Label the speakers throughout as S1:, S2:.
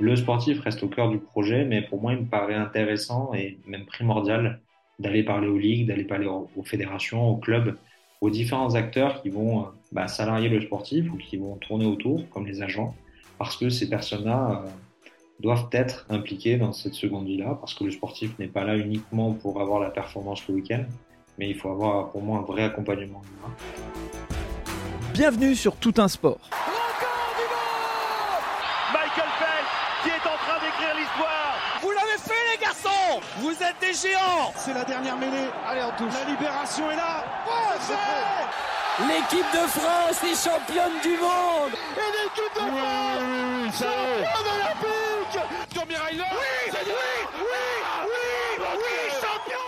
S1: Le sportif reste au cœur du projet, mais pour moi, il me paraît intéressant et même primordial d'aller parler aux ligues, d'aller parler aux, fédérations, aux clubs, aux différents acteurs qui vont euh, bah, salarier le sportif ou qui vont tourner autour, comme les agents, parce que ces personnes-là euh, doivent être impliquées dans cette seconde vie-là, parce que le sportif n'est pas là uniquement pour avoir la performance le week-end, mais il faut avoir pour moi un vrai accompagnement.
S2: Bienvenue sur Tout un sport.
S3: Record du monde Michael Phelps qui est en train d'écrire l'histoire.
S4: Vous l'avez fait les Vous êtes des géants
S5: C'est la dernière mêlée. Allez, on touche. La libération est là.
S4: Oh, L'équipe de France est championne du monde
S5: Et l'équipe de France championne olympique Oui Oui Oui Oui Oui Champion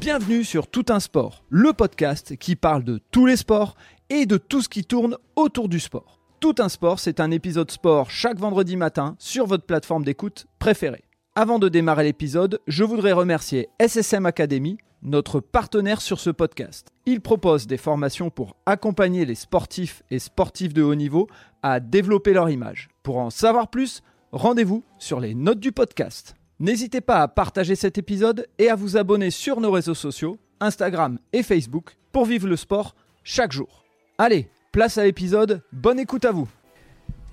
S2: Bienvenue sur Tout un sport, le podcast qui parle de tous les sports et de tout ce qui tourne autour du sport. Tout un sport, c'est un épisode sport chaque vendredi matin sur votre plateforme d'écoute préférée. Avant de démarrer l'épisode, je voudrais remercier SSM Academy, notre partenaire sur ce podcast. Il propose des formations pour accompagner les sportifs et sportifs de haut niveau à développer leur image. Pour en savoir plus, rendez-vous sur les notes du podcast. N'hésitez pas à partager cet épisode et à vous abonner sur nos réseaux sociaux, Instagram et Facebook, pour vivre le sport chaque jour. Allez, place à l'épisode, bonne écoute à vous.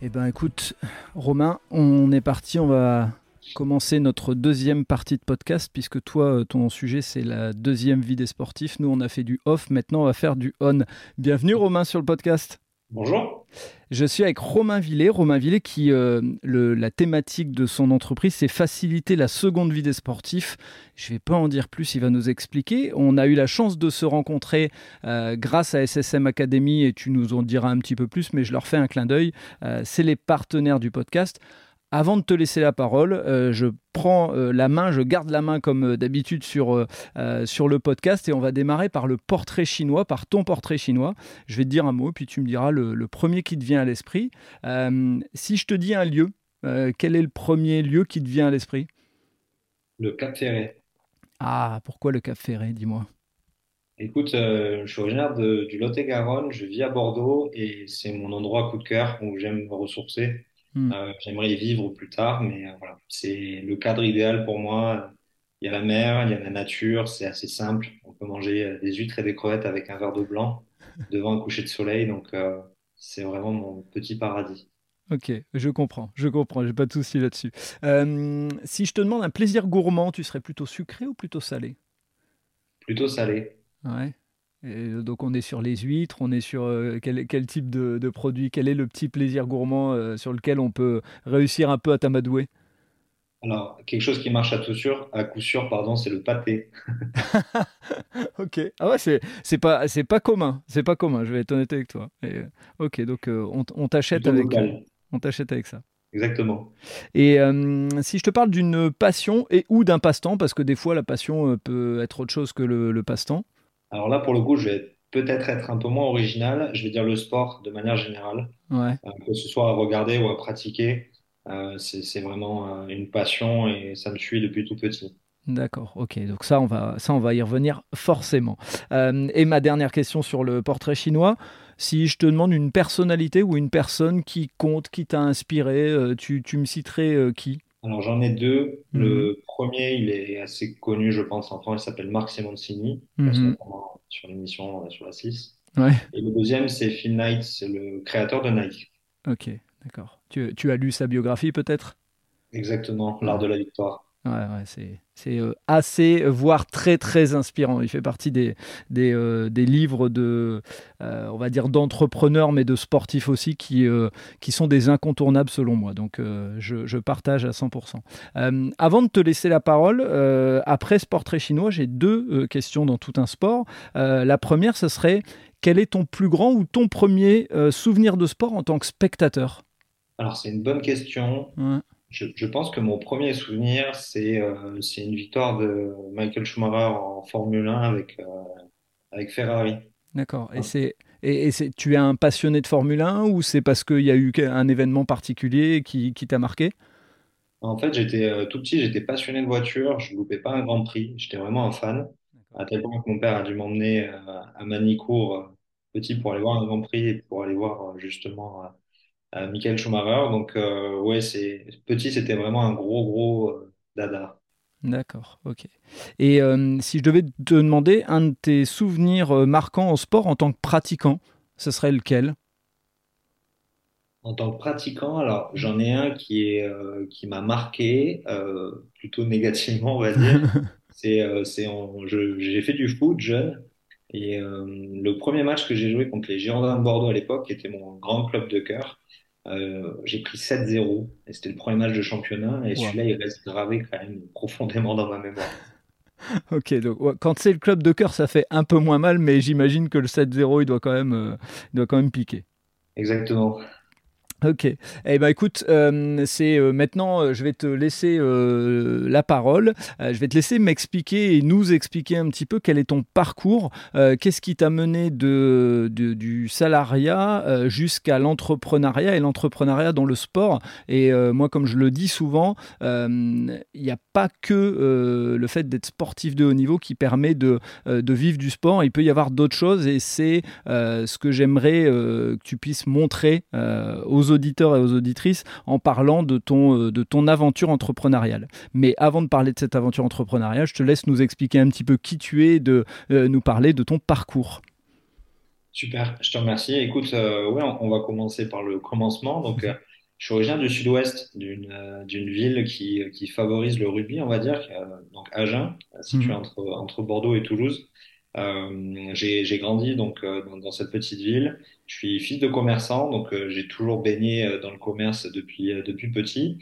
S2: Eh ben écoute, Romain, on est parti, on va commencer notre deuxième partie de podcast, puisque toi, euh, ton sujet, c'est la deuxième vie des sportifs. Nous, on a fait du off, maintenant, on va faire du on. Bienvenue, Romain, sur le podcast.
S1: Bonjour.
S2: Je suis avec Romain Villet. Romain Villet, qui, euh, le- la thématique de son entreprise, c'est faciliter la seconde vie des sportifs. Je ne vais pas en dire plus, il va nous expliquer. On a eu la chance de se rencontrer euh, grâce à SSM Academy, et tu nous en diras un petit peu plus, mais je leur fais un clin d'œil. Euh, c'est les partenaires du podcast. Avant de te laisser la parole, euh, je prends euh, la main, je garde la main comme euh, d'habitude sur, sur le podcast et on va démarrer par le portrait chinois, par ton portrait chinois. Je vais te dire un mot, puis tu me diras le, le premier qui te vient à l'esprit. Si je te dis un lieu, quel est le premier lieu qui te vient à l'esprit?
S1: Le Cap Ferré.
S2: Ah, pourquoi le Cap Ferré, dis-moi?
S1: Écoute, euh, je suis originaire de- du Lot-et-Garonne, je vis à Bordeaux et c'est mon endroit coup de cœur où j'aime me ressourcer.
S2: Hmm.
S1: Euh, j'aimerais y vivre plus tard, mais euh, voilà, c'est le cadre idéal pour moi. Il y a la mer, il y a la nature, c'est assez simple. On peut manger euh, des huîtres et des crevettes avec un verre de blanc devant un coucher de soleil, donc euh, c'est vraiment mon petit paradis.
S2: Ok, je comprends, je comprends, j'ai pas de souci là-dessus. Si je te demande un plaisir gourmand, tu serais plutôt sucré ou plutôt salé?
S1: Plutôt salé.
S2: Ouais. Et donc on est sur les huîtres, on est sur euh, quel, quel type de, de produit, quel est le petit plaisir gourmand euh, sur lequel on peut réussir un peu à t'amadouer?
S1: Alors, quelque chose qui marche à tout sûr, à coup sûr, pardon, c'est le pâté.
S2: Ok. Ah ouais, c'est c'est pas c'est pas commun, c'est pas commun. Je vais être honnête avec toi. Et, euh, ok, donc euh, on, t'achète avec
S1: local.
S2: on t'achète avec ça.
S1: Exactement.
S2: Et euh, si je te parle d'une passion et ou d'un passe-temps, parce que des fois la passion peut être autre chose que le, le passe-temps.
S1: Alors là, pour le coup, je vais peut-être être un peu moins original. Je vais dire le sport de manière générale.
S2: Ouais.
S1: Euh, que ce soit à regarder ou à pratiquer, euh, c'est, vraiment euh, une passion et ça me suit depuis tout petit.
S2: D'accord, ok, donc ça on va, ça on va y revenir forcément. Euh, et ma dernière question sur le portrait chinois, si je te demande une personnalité ou une personne qui compte, qui t'a inspiré, tu, tu me citerais qui?
S1: Alors j'en ai deux.
S2: Mhm.
S1: Le premier, il est assez connu, je pense, en France, il s'appelle Marc Simoncini,
S2: Mhm.
S1: sur l'émission sur la 6.
S2: Ouais,
S1: Et le deuxième, c'est Phil Knight, c'est le créateur de Nike.
S2: ok, d'accord. Tu, tu as lu sa biographie peut-être?
S1: Exactement, l'art de la victoire.
S2: Ouais, ouais, c'est c'est euh, assez, voire très très inspirant. Il fait partie des, des, euh, des livres de, euh, on va dire, d'entrepreneurs, mais de sportifs aussi, qui, euh, qui sont des incontournables selon moi. Donc je, je partage à 100%. Euh, avant de te laisser la parole, après ce portrait chinois, j'ai deux questions dans tout un sport. La première, ce serait, quel est ton plus grand ou ton premier souvenir de sport en tant que spectateur?
S1: Alors c'est une bonne question.
S2: Ouais.
S1: Je, je pense que mon premier souvenir, c'est euh, c'est une victoire de Michael Schumacher en Formule 1 avec, euh, avec Ferrari.
S2: D'accord. Et c'est et, et c'est tu es un passionné de Formule 1 ou c'est parce qu'il y a eu un événement particulier qui, qui t'a marqué?
S1: En fait, j'étais euh, tout petit, j'étais passionné de voiture, je ne loupais pas un Grand Prix, j'étais vraiment un fan, à tel point que mon père a dû m'emmener euh, à Manicourt petit pour aller voir un Grand Prix et pour aller voir justement euh, Michael Schumacher. Donc, ouais, c'est petit, c'était vraiment un gros, gros dada.
S2: D'accord, ok. Et si je devais te demander un de tes souvenirs marquants au sport en tant que pratiquant, ce serait lequel?
S1: En tant que pratiquant, alors j'en ai un qui est qui m'a marqué plutôt négativement, on va dire. C'est c'est j'ai fait du foot jeune et le premier match que j'ai joué contre les Girondins de Bordeaux à l'époque, qui était mon grand club de cœur, euh, j'ai pris 7-0 et c'était le premier match de championnat et celui-là il reste gravé quand même profondément dans ma mémoire.
S2: ok, donc quand c'est le club de cœur ça fait un peu moins mal mais j'imagine que le 7-0 il doit quand même, euh, il doit quand même piquer.
S1: Exactement.
S2: Ok. Eh ben écoute, euh, c'est euh, maintenant, euh, je vais te laisser la parole. je vais te laisser m'expliquer et nous expliquer un petit peu quel est ton parcours. Qu'est-ce qui t'a mené de, du salariat jusqu'à l'entrepreneuriat et l'entrepreneuriat dans le sport. Et moi, comme je le dis souvent, il n'y a pas que le fait d'être sportif de haut niveau qui permet de, de vivre du sport. Il peut y avoir d'autres choses et c'est ce que j'aimerais que tu puisses montrer aux auditeurs et aux auditrices en parlant de ton, euh, de ton aventure entrepreneuriale. Mais avant de parler de cette aventure entrepreneuriale, je te laisse nous expliquer un petit peu qui tu es, de euh, nous parler de ton parcours.
S1: Super, je te remercie. Écoute, euh, ouais, on, va commencer par le commencement. Donc, je suis originaire du sud-ouest, d'une d'une ville qui, qui favorise le rugby, on va dire, donc Agen, situé mhm. entre, entre Bordeaux et Toulouse. Euh, j'ai grandi donc euh, dans, dans, cette petite ville. Je suis fils de commerçant, donc euh, j'ai toujours baigné euh, dans le commerce depuis depuis petit.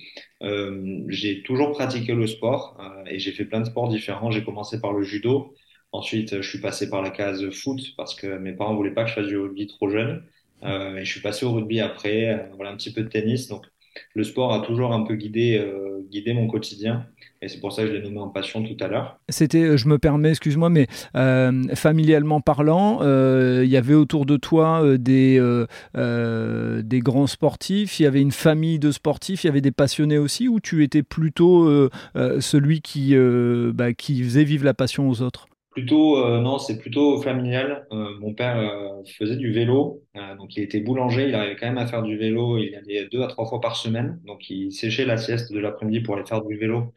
S1: j'ai toujours pratiqué le sport et j'ai fait plein de sports différents. J'ai commencé par le judo. Ensuite, je suis passé par la case foot parce que mes parents voulaient pas que je fasse du rugby trop jeune. et je suis passé au rugby après. voilà un petit peu de tennis. Donc le sport a toujours un peu guidé guidé mon quotidien. Et c'est pour ça que je l'ai nommé en passion tout à l'heure.
S2: C'était, euh, je me permets, excuse-moi, mais euh, familialement parlant, euh, il y avait autour de toi des, des grands sportifs, il y avait une famille de sportifs, il y avait des passionnés aussi, ou tu étais plutôt celui qui, bah, qui faisait vivre la passion aux autres?
S1: Plutôt, non, c'est plutôt familial. mon père faisait du vélo, donc il était boulanger, il arrivait quand même à faire du vélo, il y allait deux à trois fois par semaine, donc il séchait la sieste de l'après-midi pour aller faire du vélo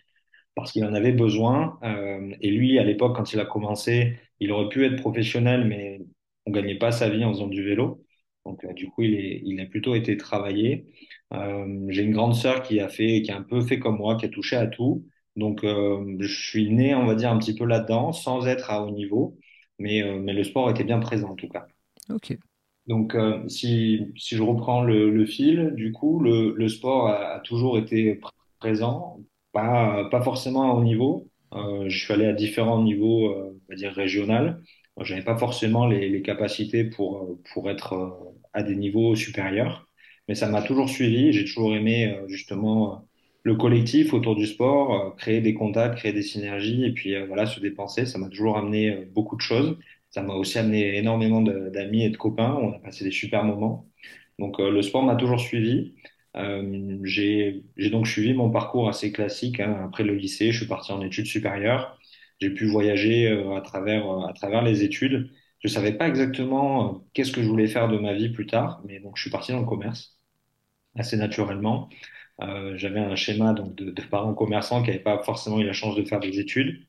S1: parce qu'il en avait besoin. Euh, et lui, à l'époque, quand il a commencé, il aurait pu être professionnel, mais on gagnait pas sa vie en faisant du vélo. Donc, euh, du coup, il, est, il a plutôt été travaillé. Euh, j'ai une grande sœur qui a fait, qui a un peu fait comme moi, qui a touché à tout. Donc, euh, je suis né, on va dire, un petit peu là-dedans, sans être à haut niveau, mais, euh, mais le sport était bien présent en tout cas.
S2: Ok.
S1: Donc, si, si je reprends le, le fil, du coup, le, le sport a, a toujours été présent, pas, pas forcément à haut niveau. Euh, je suis allé à différents niveaux, euh, on va dire régional. Je n'avais pas forcément les, les, capacités pour, euh, pour être euh, à des niveaux supérieurs, mais ça m'a toujours suivi. J'ai toujours aimé justement le collectif autour du sport, créer des contacts, créer des synergies et puis voilà se dépenser. Ça m'a toujours amené beaucoup de choses. Ça m'a aussi amené énormément d'amis et de copains. On a passé des super moments. Donc le sport m'a toujours suivi. Euh, j'ai donc suivi mon parcours assez classique. Hein. Après le lycée, je suis parti en études supérieures. J'ai pu voyager euh, à travers euh, à travers les études. Je savais pas exactement euh, qu'est-ce que je voulais faire de ma vie plus tard, mais donc je suis parti dans le commerce assez naturellement. Euh, j'avais un schéma donc de, de parents commerçants qui n'avaient pas forcément eu la chance de faire des études.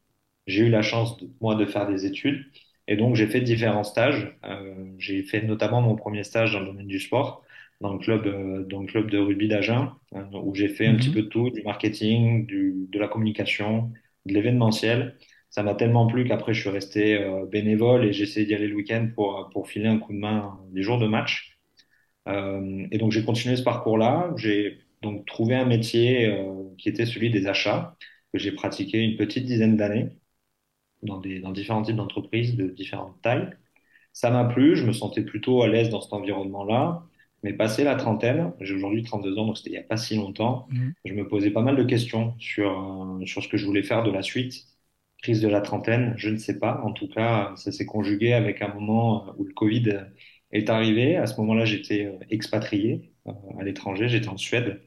S1: J'ai eu la chance de, moi de faire des études et donc j'ai fait différents stages. Euh, j'ai fait notamment mon premier stage dans le domaine du sport dans le club, euh, dans le club de rugby d'Agen, où j'ai fait un petit mhm. peu de tout, du marketing, du, de la communication, de l'événementiel. Ça m'a tellement plu qu'après, je suis resté bénévole et j'ai essayé d'y aller le week-end pour, pour filer un coup de main les jours de match. Et donc, j'ai continué ce parcours-là. J'ai donc trouvé un métier euh, qui était celui des achats, que j'ai pratiqué une petite dizaine d'années dans, des, dans différents types d'entreprises de différentes tailles. Ça m'a plu, je me sentais plutôt à l'aise dans cet environnement-là. Mais passé la trentaine, j'ai aujourd'hui 32 ans, donc c'était il n'y a pas si longtemps, mhm. je me posais pas mal de questions sur, euh, sur ce que je voulais faire de la suite. Crise de la trentaine, je ne sais pas. En tout cas, ça s'est conjugué avec un moment où le Covid est arrivé. À ce moment-là, j'étais euh, expatrié euh, à l'étranger, j'étais en Suède.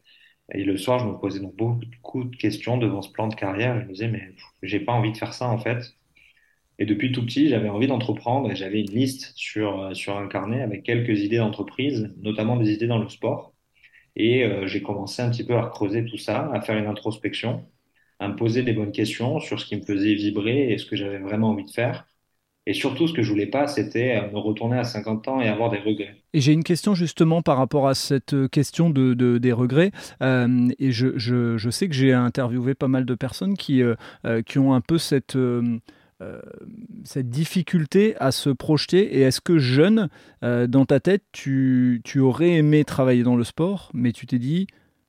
S1: Et le soir, je me posais donc beaucoup de questions devant ce plan de carrière. Je me disais, mais j'ai pas envie de faire ça en fait. Et depuis tout petit, j'avais envie d'entreprendre et j'avais une liste sur, euh, sur un carnet avec quelques idées d'entreprise, notamment des idées dans le sport. Et euh, j'ai commencé un petit peu à creuser tout ça, à faire une introspection, à me poser des bonnes questions sur ce qui me faisait vibrer et ce que j'avais vraiment envie de faire. Et surtout, ce que je voulais pas, c'était me retourner à 50 ans et avoir des regrets.
S2: Et j'ai une question justement par rapport à cette question de, de des regrets. Euh, et je, je, je, sais que j'ai interviewé pas mal de personnes qui, euh, qui ont un peu cette... Euh, cette difficulté à se projeter Et est-ce que jeune, euh, dans ta tête, tu, tu, aurais aimé travailler dans le sport, mais tu t'es dit,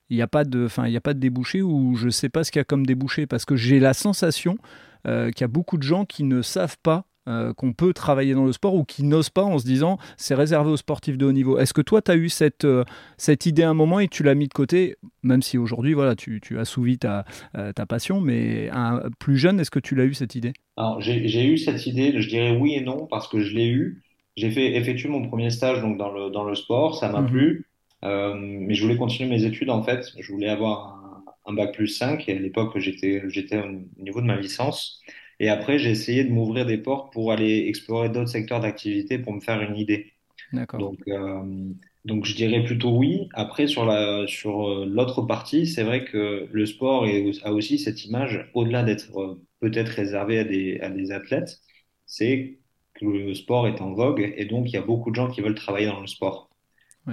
S2: il n'y a pas de, enfin, il a pas de débouché ou je ne sais pas ce qu'il y a comme débouché parce que j'ai la sensation euh, qu'il y a beaucoup de gens qui ne savent pas euh, qu'on peut travailler dans le sport ou qui n'osent pas en se disant c'est réservé aux sportifs de haut niveau. Est-ce que toi, tu as eu cette, euh, cette idée à un moment et tu l'as mis de côté, même si aujourd'hui, voilà, tu, tu assouvis ta, euh, ta passion, mais un, plus jeune, est-ce que tu l'as eu cette idée?
S1: Alors, j'ai eu cette idée, je dirais oui et non, parce que je l'ai eu. J'ai fait effectuer mon premier stage donc, dans, le, dans le sport, ça m'a mmh. plu, mais je voulais continuer mes études en fait. Je voulais avoir un, un bac plus 5 et à l'époque, j'étais au niveau de ma licence. Et après, j'ai essayé de m'ouvrir des portes pour aller explorer d'autres secteurs d'activité pour me faire une idée.
S2: D'accord.
S1: Donc, euh, donc, je dirais plutôt oui. Après, sur la sur euh, l'autre partie, c'est vrai que le sport est, a aussi cette image, au-delà d'être euh, peut-être réservé à des, à des athlètes, c'est que le sport est en vogue et donc il y a beaucoup de gens qui veulent travailler dans le sport.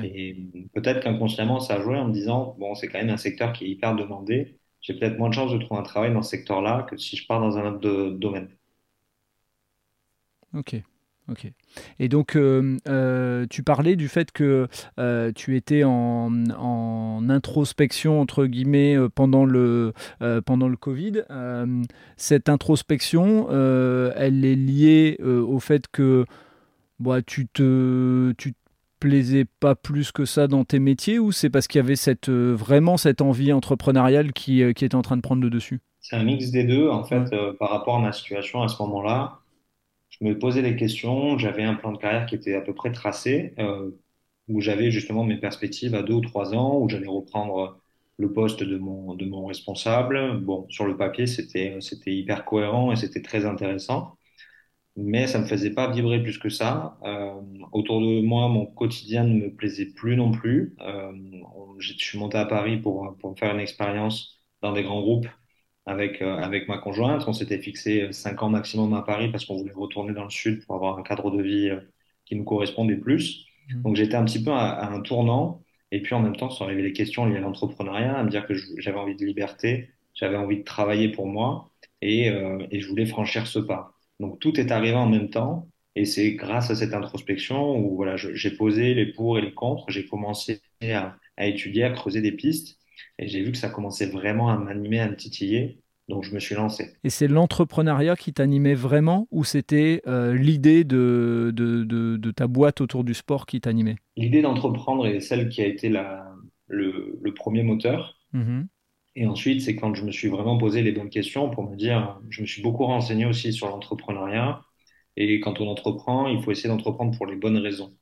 S1: Et peut-être qu'inconsciemment, ça a joué en me disant, bon, c'est quand même un secteur qui est hyper demandé j'ai peut-être moins de chances de trouver un travail dans ce secteur-là que si je pars dans un autre domaine.
S2: Ok. Ok. Et donc, euh, euh, tu parlais du fait que euh, tu étais en, introspection, entre guillemets, pendant le, pendant le Covid. cette introspection, elle est liée au fait que bah, tu, te, tu plaisait pas plus que ça dans tes métiers ou c'est parce qu'il y avait cette, euh, vraiment cette envie entrepreneuriale qui, euh, qui était en train de prendre le dessus?
S1: C'est un mix des deux. En fait, euh, par rapport à ma situation à ce moment-là, je me posais des questions. J'avais un plan de carrière qui était à peu près tracé, où j'avais justement mes perspectives à deux ou trois ans, où j'allais reprendre le poste de mon, de mon responsable. Bon, sur le papier, c'était, c'était hyper cohérent et c'était très intéressant mais ça me faisait pas vibrer plus que ça. Euh, autour de moi, mon quotidien ne me plaisait plus non plus. Euh, je suis monté à Paris pour, pour faire une expérience dans des grands groupes avec, euh, avec ma conjointe. On s'était fixé cinq ans maximum à Paris parce qu'on voulait retourner dans le sud pour avoir un cadre de vie euh, qui nous correspondait plus. Mmh. Donc j'étais un petit peu à, à, un tournant. Et puis en même temps, sont arrivées les questions liées à l'entrepreneuriat, à me dire que j'avais envie de liberté, j'avais envie de travailler pour moi et, euh, et je voulais franchir ce pas. Donc tout est arrivé en même temps. Et c'est grâce à cette introspection où voilà, j'ai posé les pour et les contre, j'ai commencé à, à, étudier, à creuser des pistes, et j'ai vu que ça commençait vraiment à m'animer, à me titiller. Donc je me suis lancé.
S2: Et c'est l'entrepreneuriat qui t'animait vraiment ou c'était euh, l'idée de, de, de, de, ta boîte autour du sport qui t'animait?
S1: L'idée d'entreprendre est celle qui a été la, le, le premier moteur. Mmh. Et ensuite, c'est quand je me suis vraiment posé les bonnes questions pour me dire, je me suis beaucoup renseigné aussi sur l'entrepreneuriat. Et quand on entreprend, il faut essayer d'entreprendre pour les bonnes raisons.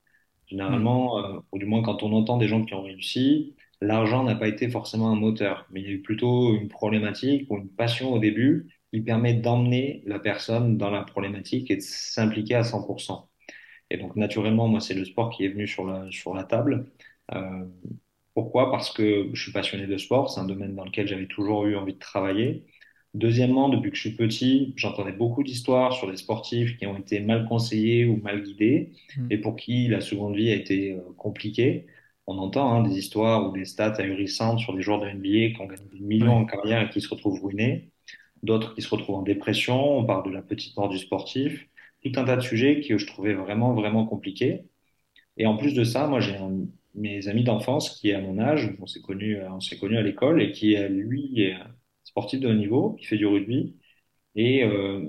S1: Généralement, mmh. euh, ou du moins quand on entend des gens qui ont réussi, l'argent n'a pas été forcément un moteur, mais il y a eu plutôt une problématique ou une passion au début qui permet d'emmener la personne dans la problématique et de s'impliquer à 100%. Et donc, naturellement, moi, c'est le sport qui est venu sur la, sur la table. Euh, pourquoi? Parce que je suis passionné de sport, c'est un domaine dans lequel j'avais toujours eu envie de travailler. Deuxièmement, depuis que je suis petit, j'entendais beaucoup d'histoires sur des sportifs qui ont été mal conseillés ou mal guidés mmh. et pour qui la seconde vie a été euh, compliquée. On entend hein, des histoires ou des stats ahurissantes sur des joueurs de NBA qui ont gagné des millions en carrière et qui se retrouvent ruinés, d'autres qui se retrouvent en dépression. On parle de la petite mort du sportif, tout un tas de sujets que je trouvais vraiment, vraiment compliqués. Et en plus de ça, moi, j'ai un mes amis d'enfance qui est à mon âge, on s'est connu, on s'est connu à l'école et qui lui est sportif de haut niveau, qui fait du rugby. Et euh,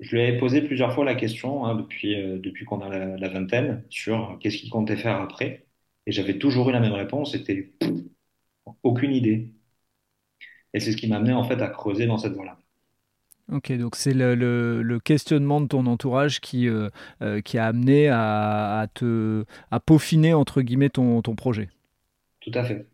S1: je lui avais posé plusieurs fois la question hein, depuis euh, depuis qu'on a la, la, vingtaine sur qu'est-ce qu'il comptait faire après. Et j'avais toujours eu la même réponse, c'était aucune idée. Et c'est ce qui m'a amené en fait à creuser dans cette voie-là.
S2: Ok, donc c'est le, le, questionnement de ton entourage qui, euh, euh, qui a amené à, à, te, à peaufiner, entre guillemets, ton, ton projet.
S1: Tout à fait.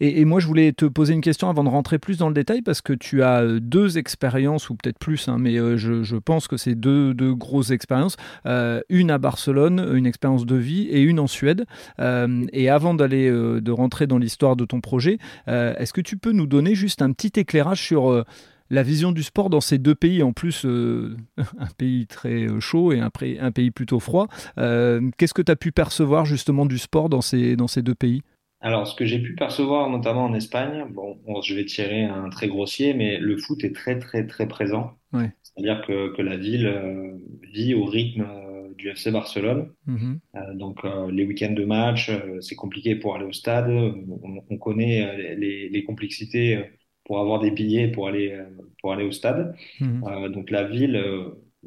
S2: Et, moi, je voulais te poser une question avant de rentrer plus dans le détail, parce que tu as euh, deux expériences, ou peut-être plus, hein, mais je, pense que c'est deux, deux, grosses expériences. Euh, une à Barcelone, une expérience de vie, et une en Suède. et avant d'aller de rentrer dans l'histoire de ton projet, est-ce que tu peux nous donner juste un petit éclairage sur la vision du sport dans ces deux pays, en plus un pays très chaud et un, un pays plutôt froid. Qu'est-ce que tu as pu percevoir justement du sport dans ces, dans ces deux pays?
S1: Alors, ce que j'ai pu percevoir, notamment en Espagne, bon, je vais tirer un très grossier, mais le foot est très, très, très présent. C'est-à-dire que, que, la ville euh, vit au rythme euh, du FC Barcelone.
S2: Mm-hmm.
S1: Euh, donc, les week-ends de match, c'est compliqué pour aller au stade. On, connaît les, les, complexités pour avoir des billets pour aller, pour aller au stade.
S2: Mm-hmm.
S1: donc, la ville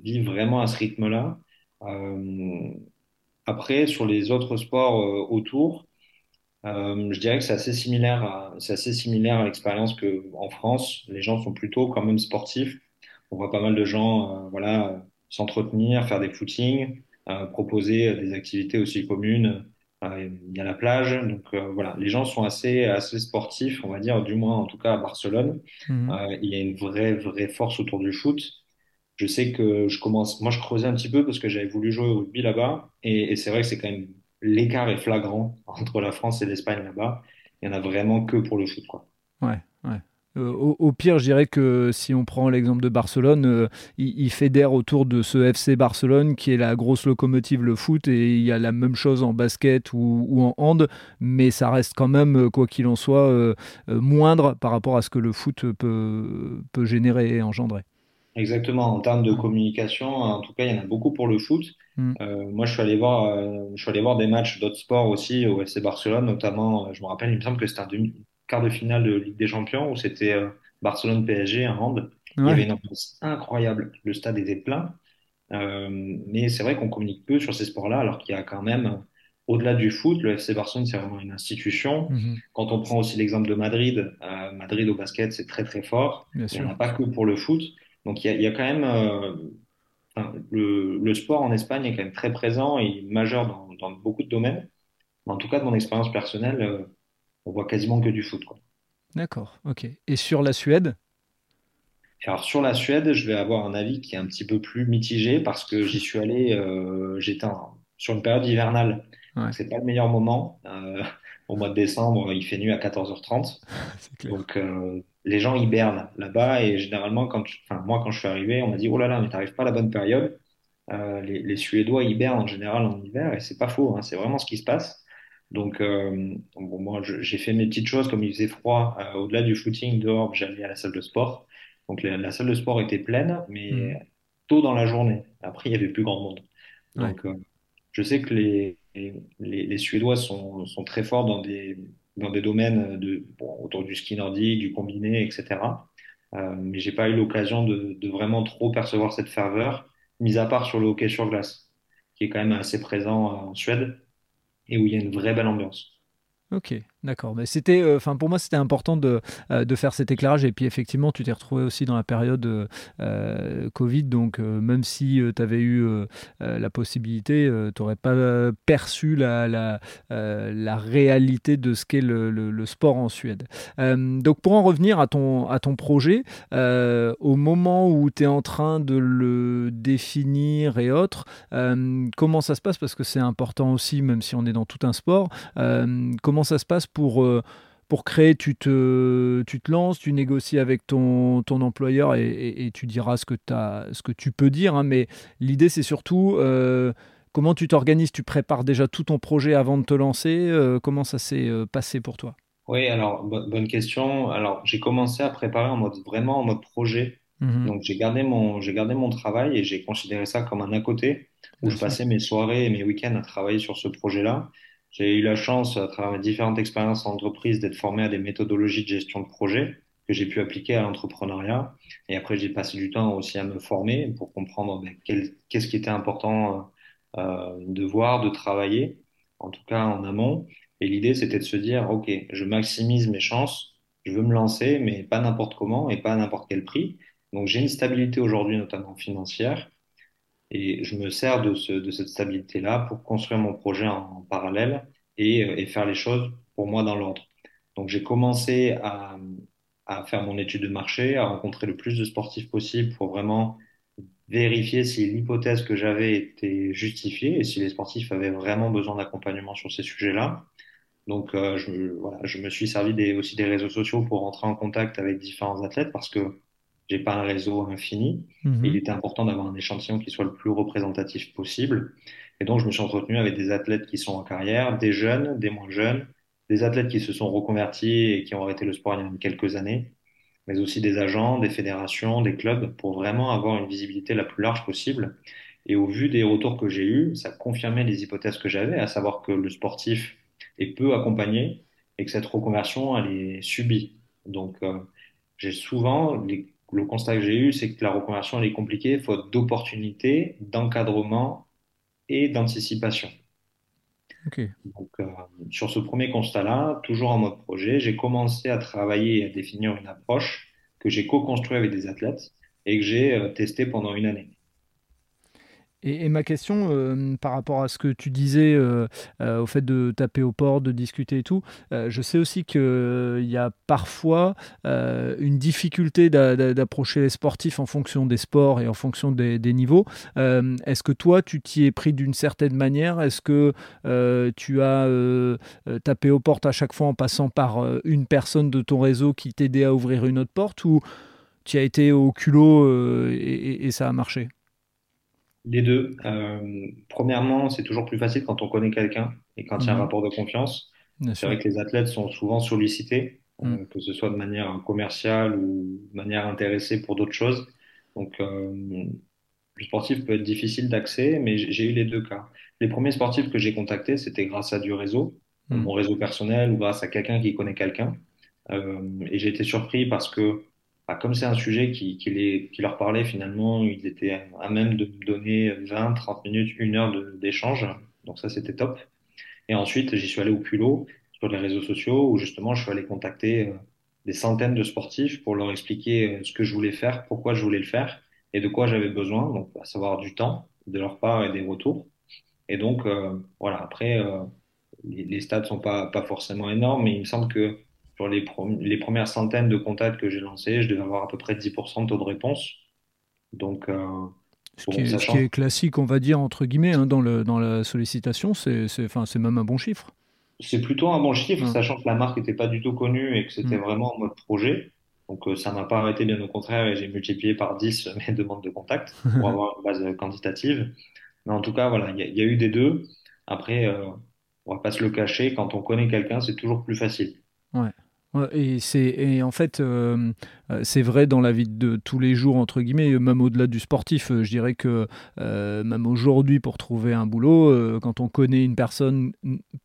S1: vit vraiment à ce rythme-là. après, sur les autres sports autour, euh, je dirais que c'est assez similaire à, c'est assez similaire à l'expérience que en France, les gens sont plutôt quand même sportifs. On voit pas mal de gens, euh, voilà, s'entretenir, faire des footings, euh, proposer des activités aussi communes. Euh, il y a la plage, donc euh, voilà, les gens sont assez assez sportifs, on va dire, du moins en tout cas à Barcelone.
S2: Mhm.
S1: Euh, il y a une vraie vraie force autour du foot. Je sais que je commence, moi je creusais un petit peu parce que j'avais voulu jouer au rugby là-bas, et, et c'est vrai que c'est quand même l'écart est flagrant entre la France et l'Espagne là-bas. Il y en a vraiment que pour le foot, quoi.
S2: Ouais, ouais. Euh, au, pire, je dirais que si on prend l'exemple de Barcelone, euh, il, fédère autour de ce FC Barcelone qui est la grosse locomotive le foot et il y a la même chose en basket ou, en hand, mais ça reste quand même, euh, quoi qu'il en soit, moindre par rapport à ce que le foot peut, peut générer et engendrer.
S1: Exactement, en termes de communication, en tout cas, il y en a beaucoup pour le foot.
S2: Mm.
S1: Euh, moi, je suis allé voir, euh, je suis allé voir des matchs d'autres sports aussi au FC Barcelone, notamment, je me rappelle, il me semble que c'était un demi quart de finale de Ligue des Champions où c'était euh, Barcelone PSG, un hand. Il y avait une ambiance incroyable, le stade était plein. Euh, mais c'est vrai qu'on communique peu sur ces sports-là, alors qu'il y a quand même, au-delà du foot, le FC Barcelone, c'est vraiment une institution.
S2: Mm-hmm.
S1: Quand on prend aussi l'exemple de Madrid, Madrid au basket, c'est très très fort. Il n'y en a pas que pour le foot. Donc il y a, il y a quand même le, le, sport en Espagne est quand même très présent et majeur dans, dans beaucoup de domaines. En tout cas, de mon expérience personnelle, euh, on voit quasiment que du foot.
S2: D'accord, ok. Et sur la Suède?
S1: Alors sur la Suède, je vais avoir un avis qui est un petit peu plus mitigé parce que j'y suis allé, euh, j'étais sur une période hivernale.
S2: Ouais.
S1: C'est pas le meilleur moment. Euh, au mois de décembre, il fait nuit à 14h30.
S2: clair.
S1: Donc euh, les gens hibernent là-bas et généralement, quand, enfin, moi quand je suis arrivé, on m'a dit oh là là, mais t'arrives pas à la bonne période. Les, les, Suédois hibernent en général en hiver et c'est pas faux, hein, c'est vraiment ce qui se passe. Donc euh, bon, moi j'ai fait mes petites choses comme il faisait froid. Euh, au-delà du footing dehors, j'allais à la salle de sport. Donc la, la, salle de sport était pleine, mais
S2: mmh.
S1: tôt dans la journée. Après il y avait plus grand monde. Donc
S2: ouais.
S1: euh, je sais que les, les, les Suédois sont, sont très forts dans des dans des domaines de, bon, autour du ski nordique, du combiné, etc. Euh, mais j'ai pas eu l'occasion de, de, vraiment trop percevoir cette ferveur, mis à part sur le hockey sur glace, qui est quand même assez présent en Suède et où il y a une vraie belle ambiance.
S2: Ok, d'accord. Mais c'était, euh, enfin pour moi, c'était important de, euh, de faire cet éclairage. Et puis effectivement, tu t'es retrouvé aussi dans la période euh, Covid, donc même si tu avais eu la possibilité, tu n'aurais pas perçu la, la, réalité de ce qu'est le, le, le, sport en Suède. donc pour en revenir à ton, à ton projet, au moment où tu es en train de le définir et autres, comment ça se passe? Parce que c'est important aussi, même si on est dans tout un sport. comment ça se passe pour, euh, pour créer tu te, tu te lances, tu négocies avec ton, ton employeur et, et, et tu diras ce que, as, ce que tu peux dire. Hein, mais l'idée, c'est surtout euh, comment tu t'organises. Tu prépares déjà tout ton projet avant de te lancer. Euh, comment ça s'est passé pour toi?
S1: Oui, alors, bonne question. Alors, j'ai commencé à préparer en mode, vraiment en mode projet.
S2: Mmh.
S1: Donc, j'ai gardé, mon, j'ai gardé mon travail et j'ai considéré ça comme un à côté où je passais mes soirées et mes week-ends à travailler sur ce projet-là. J'ai eu la chance, à travers mes différentes expériences en entreprise, d'être formé à des méthodologies de gestion de projet que j'ai pu appliquer à l'entrepreneuriat. Et après, j'ai passé du temps aussi à me former pour comprendre ben, qu'est-ce qui était important euh, de voir, de travailler, en tout cas en amont. Et l'idée, c'était de se dire, OK, je maximise mes chances, je veux me lancer, mais pas n'importe comment et pas à n'importe quel prix. Donc, j'ai une stabilité aujourd'hui, notamment financière. Et je me sers de, ce, de cette stabilité-là pour construire mon projet en, parallèle et, et, faire les choses pour moi dans l'ordre. Donc j'ai commencé à, à faire mon étude de marché, à rencontrer le plus de sportifs possible pour vraiment vérifier si l'hypothèse que j'avais était justifiée et si les sportifs avaient vraiment besoin d'accompagnement sur ces sujets-là. Donc, euh, je, voilà, je me suis servi des, aussi des réseaux sociaux pour rentrer en contact avec différents athlètes parce que j'ai pas un réseau infini. Et il était important d'avoir un échantillon qui soit le plus représentatif possible. Et donc, je me suis entretenu avec des athlètes qui sont en carrière, des jeunes, des moins jeunes, des athlètes qui se sont reconvertis et qui ont arrêté le sport il y a quelques années, mais aussi des agents, des fédérations, des clubs, pour vraiment avoir une visibilité la plus large possible. Et au vu des retours que j'ai eus, ça confirmait les hypothèses que j'avais, à savoir que le sportif est peu accompagné et que cette reconversion, elle est subie. Donc, euh, j'ai souvent, les- le constat que j'ai eu, c'est que la reconversion, elle est compliquée, faute d'opportunités, d'encadrement et d'anticipation.
S2: Ok.
S1: Donc, euh, sur ce premier constat-là, toujours en mode projet, j'ai commencé à travailler et à définir une approche que j'ai co-construite avec des athlètes et que j'ai euh, testée pendant une année.
S2: Et, ma question euh, par rapport à ce que tu disais euh, euh, au fait de taper aux portes, de discuter et tout, je sais aussi qu'il y a parfois une difficulté d'a- d'a- d'approcher les sportifs en fonction des sports et en fonction des, niveaux. Est-ce que toi, tu t'y es pris d'une certaine manière? Est-ce que tu as tapé aux portes à chaque fois en passant par une personne de ton réseau qui t'aidait à ouvrir une autre porte ou tu as été au culot et ça a marché?
S1: Les deux. Euh, premièrement, c'est toujours plus facile quand on connaît quelqu'un et quand il y a un
S2: Mhm.
S1: rapport de confiance. C'est vrai que les athlètes sont souvent sollicités, euh,
S2: Mm.
S1: que ce soit de manière commerciale ou de manière intéressée pour d'autres choses. Donc, euh, le sportif peut être difficile d'accès, mais j'ai eu les deux cas. Les premiers sportifs que j'ai contactés, c'était grâce à du réseau,
S2: Mm.
S1: mon réseau personnel ou grâce à quelqu'un qui connaît quelqu'un. Euh, et j'ai été surpris parce que, bah, comme c'est un sujet qui, qui, les, qui leur parlait finalement, ils étaient à même de me donner 20, 30 minutes, une heure d'échange. Donc ça, c'était top. Et ensuite, j'y suis allé au culot sur les réseaux sociaux où justement, je suis allé contacter euh, des centaines de sportifs pour leur expliquer euh, ce que je voulais faire, pourquoi je voulais le faire et de quoi j'avais besoin. Donc, à savoir du temps de leur part et des retours. Et donc, euh, voilà, après, euh, les, les stats sont pas, pas forcément énormes, mais il me semble que sur les, premières centaines de contacts que j'ai lancés, je devais avoir à peu près 10% de taux de réponse. Donc, euh,
S2: Ce qui, est, ce
S1: sachant
S2: qui est classique, on va dire, entre guillemets, hein, dans, le, dans la sollicitation, c'est même un bon chiffre.
S1: C'est plutôt un bon chiffre,
S2: Mm.
S1: sachant que la marque n'était pas du tout connue et que c'était
S2: Mm.
S1: vraiment en mode projet. Donc, euh, ça m'a pas arrêté, bien au contraire, et j'ai multiplié par 10 mes demandes de contact pour avoir une base quantitative. Mais en tout cas, voilà, il y, a il y a eu des deux. Après, euh, on va pas se le cacher, quand on connaît quelqu'un, c'est toujours plus facile.
S2: Ouais. Et, c'est, en fait, euh, euh, c'est vrai dans la vie de tous les jours, entre guillemets, même au-delà du sportif. euh, Je dirais que euh, même aujourd'hui, pour trouver un boulot, euh, quand on connaît une personne,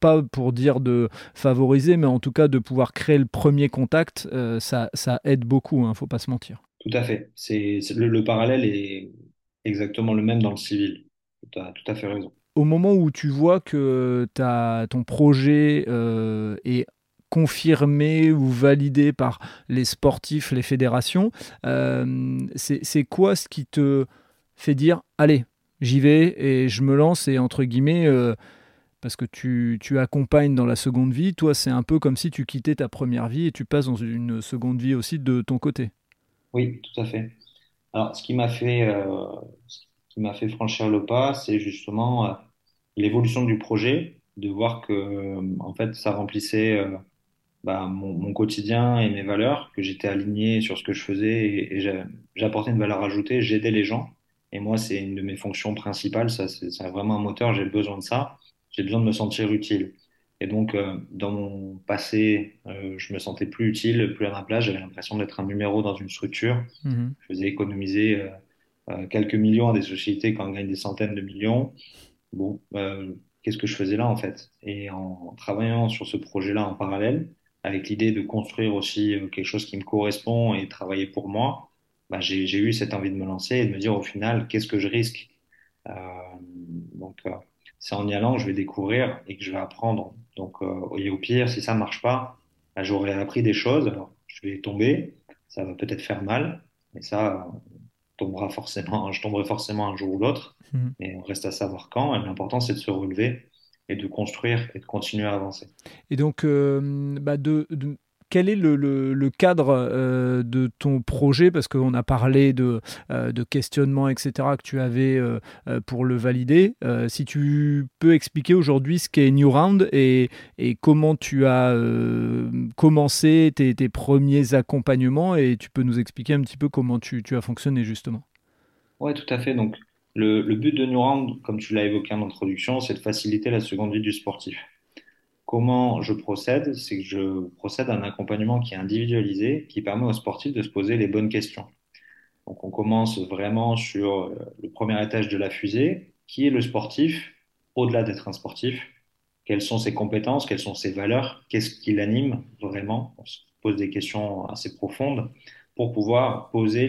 S2: pas pour dire de favoriser, mais en tout cas de pouvoir créer le premier contact, euh, ça, ça aide beaucoup, hein, faut pas se mentir.
S1: Tout à fait. C'est, le, le parallèle est exactement le même dans le civil. Tu as tout à fait raison.
S2: au moment où tu vois que ta, ton projet euh, est confirmé ou validé par les sportifs, les fédérations, euh, c'est quoi ce qui te fait dire allez, j'y vais et je me lance et entre guillemets, euh, parce que tu, tu accompagnes dans la seconde vie, toi c'est un peu comme si tu quittais ta première vie et tu passes dans une seconde vie aussi de ton côté.
S1: Oui, tout à fait. Alors, ce qui m'a fait, euh, fait franchir le pas, c'est justement euh, l'évolution du projet, de voir que, en fait, ça remplissait bah, mon, mon quotidien et mes valeurs, que j'étais aligné sur ce que je faisais et, j'apportais une valeur ajoutée, j'aidais les gens. Et moi, c'est une de mes fonctions principales, ça, c'est vraiment un moteur, j'ai besoin de ça, j'ai besoin de me sentir utile. Et donc, euh, dans mon passé, euh, je me sentais plus utile, plus à ma place, j'avais l'impression d'être un numéro dans une structure.
S2: Mhm.
S1: Je faisais économiser euh, euh, quelques millions à des sociétés quand on gagne des centaines de millions. Bon, euh, qu'est-ce que je faisais là en fait? Et en travaillant sur ce projet-là en parallèle, avec l'idée de construire aussi euh, quelque chose qui me correspond et travailler pour moi, bah, j'ai, j'ai eu cette envie de me lancer et de me dire au final, qu'est-ce que je risque? Euh, donc, euh, c'est en y allant que je vais découvrir et que je vais apprendre. Donc, euh, et au pire, si ça marche pas, bah, j'aurais appris des choses. Alors, je vais tomber, ça va peut-être faire mal, mais ça, tombera forcément, je tomberai forcément un jour ou l'autre.
S2: Mhm.
S1: Mais on reste à savoir quand. Et l'important, c'est de se relever et de construire et de continuer à avancer.
S2: Et donc, euh, bah de, de, quel est le, le, cadre euh, de ton projet? Parce qu'on a parlé de, euh, de, questionnement, etc., que tu avais euh, pour le valider. si tu peux expliquer aujourd'hui ce qu'est New Round et, et, comment tu as commencé tes, tes, premiers accompagnements, et tu peux nous expliquer un petit peu comment tu, tu as fonctionné justement.
S1: Oui, tout à fait. Donc, le, but de New Round, comme tu l'as évoqué en introduction, c'est de faciliter la seconde vie du sportif. Comment je procède? C'est que je procède à un accompagnement qui est individualisé, qui permet aux sportifs de se poser les bonnes questions. Donc on commence vraiment sur euh, le premier étage de la fusée, qui est le sportif, au-delà d'être un sportif, quelles sont ses compétences, quelles sont ses valeurs, qu'est-ce qui l'anime vraiment? On se pose des questions assez profondes pour pouvoir poser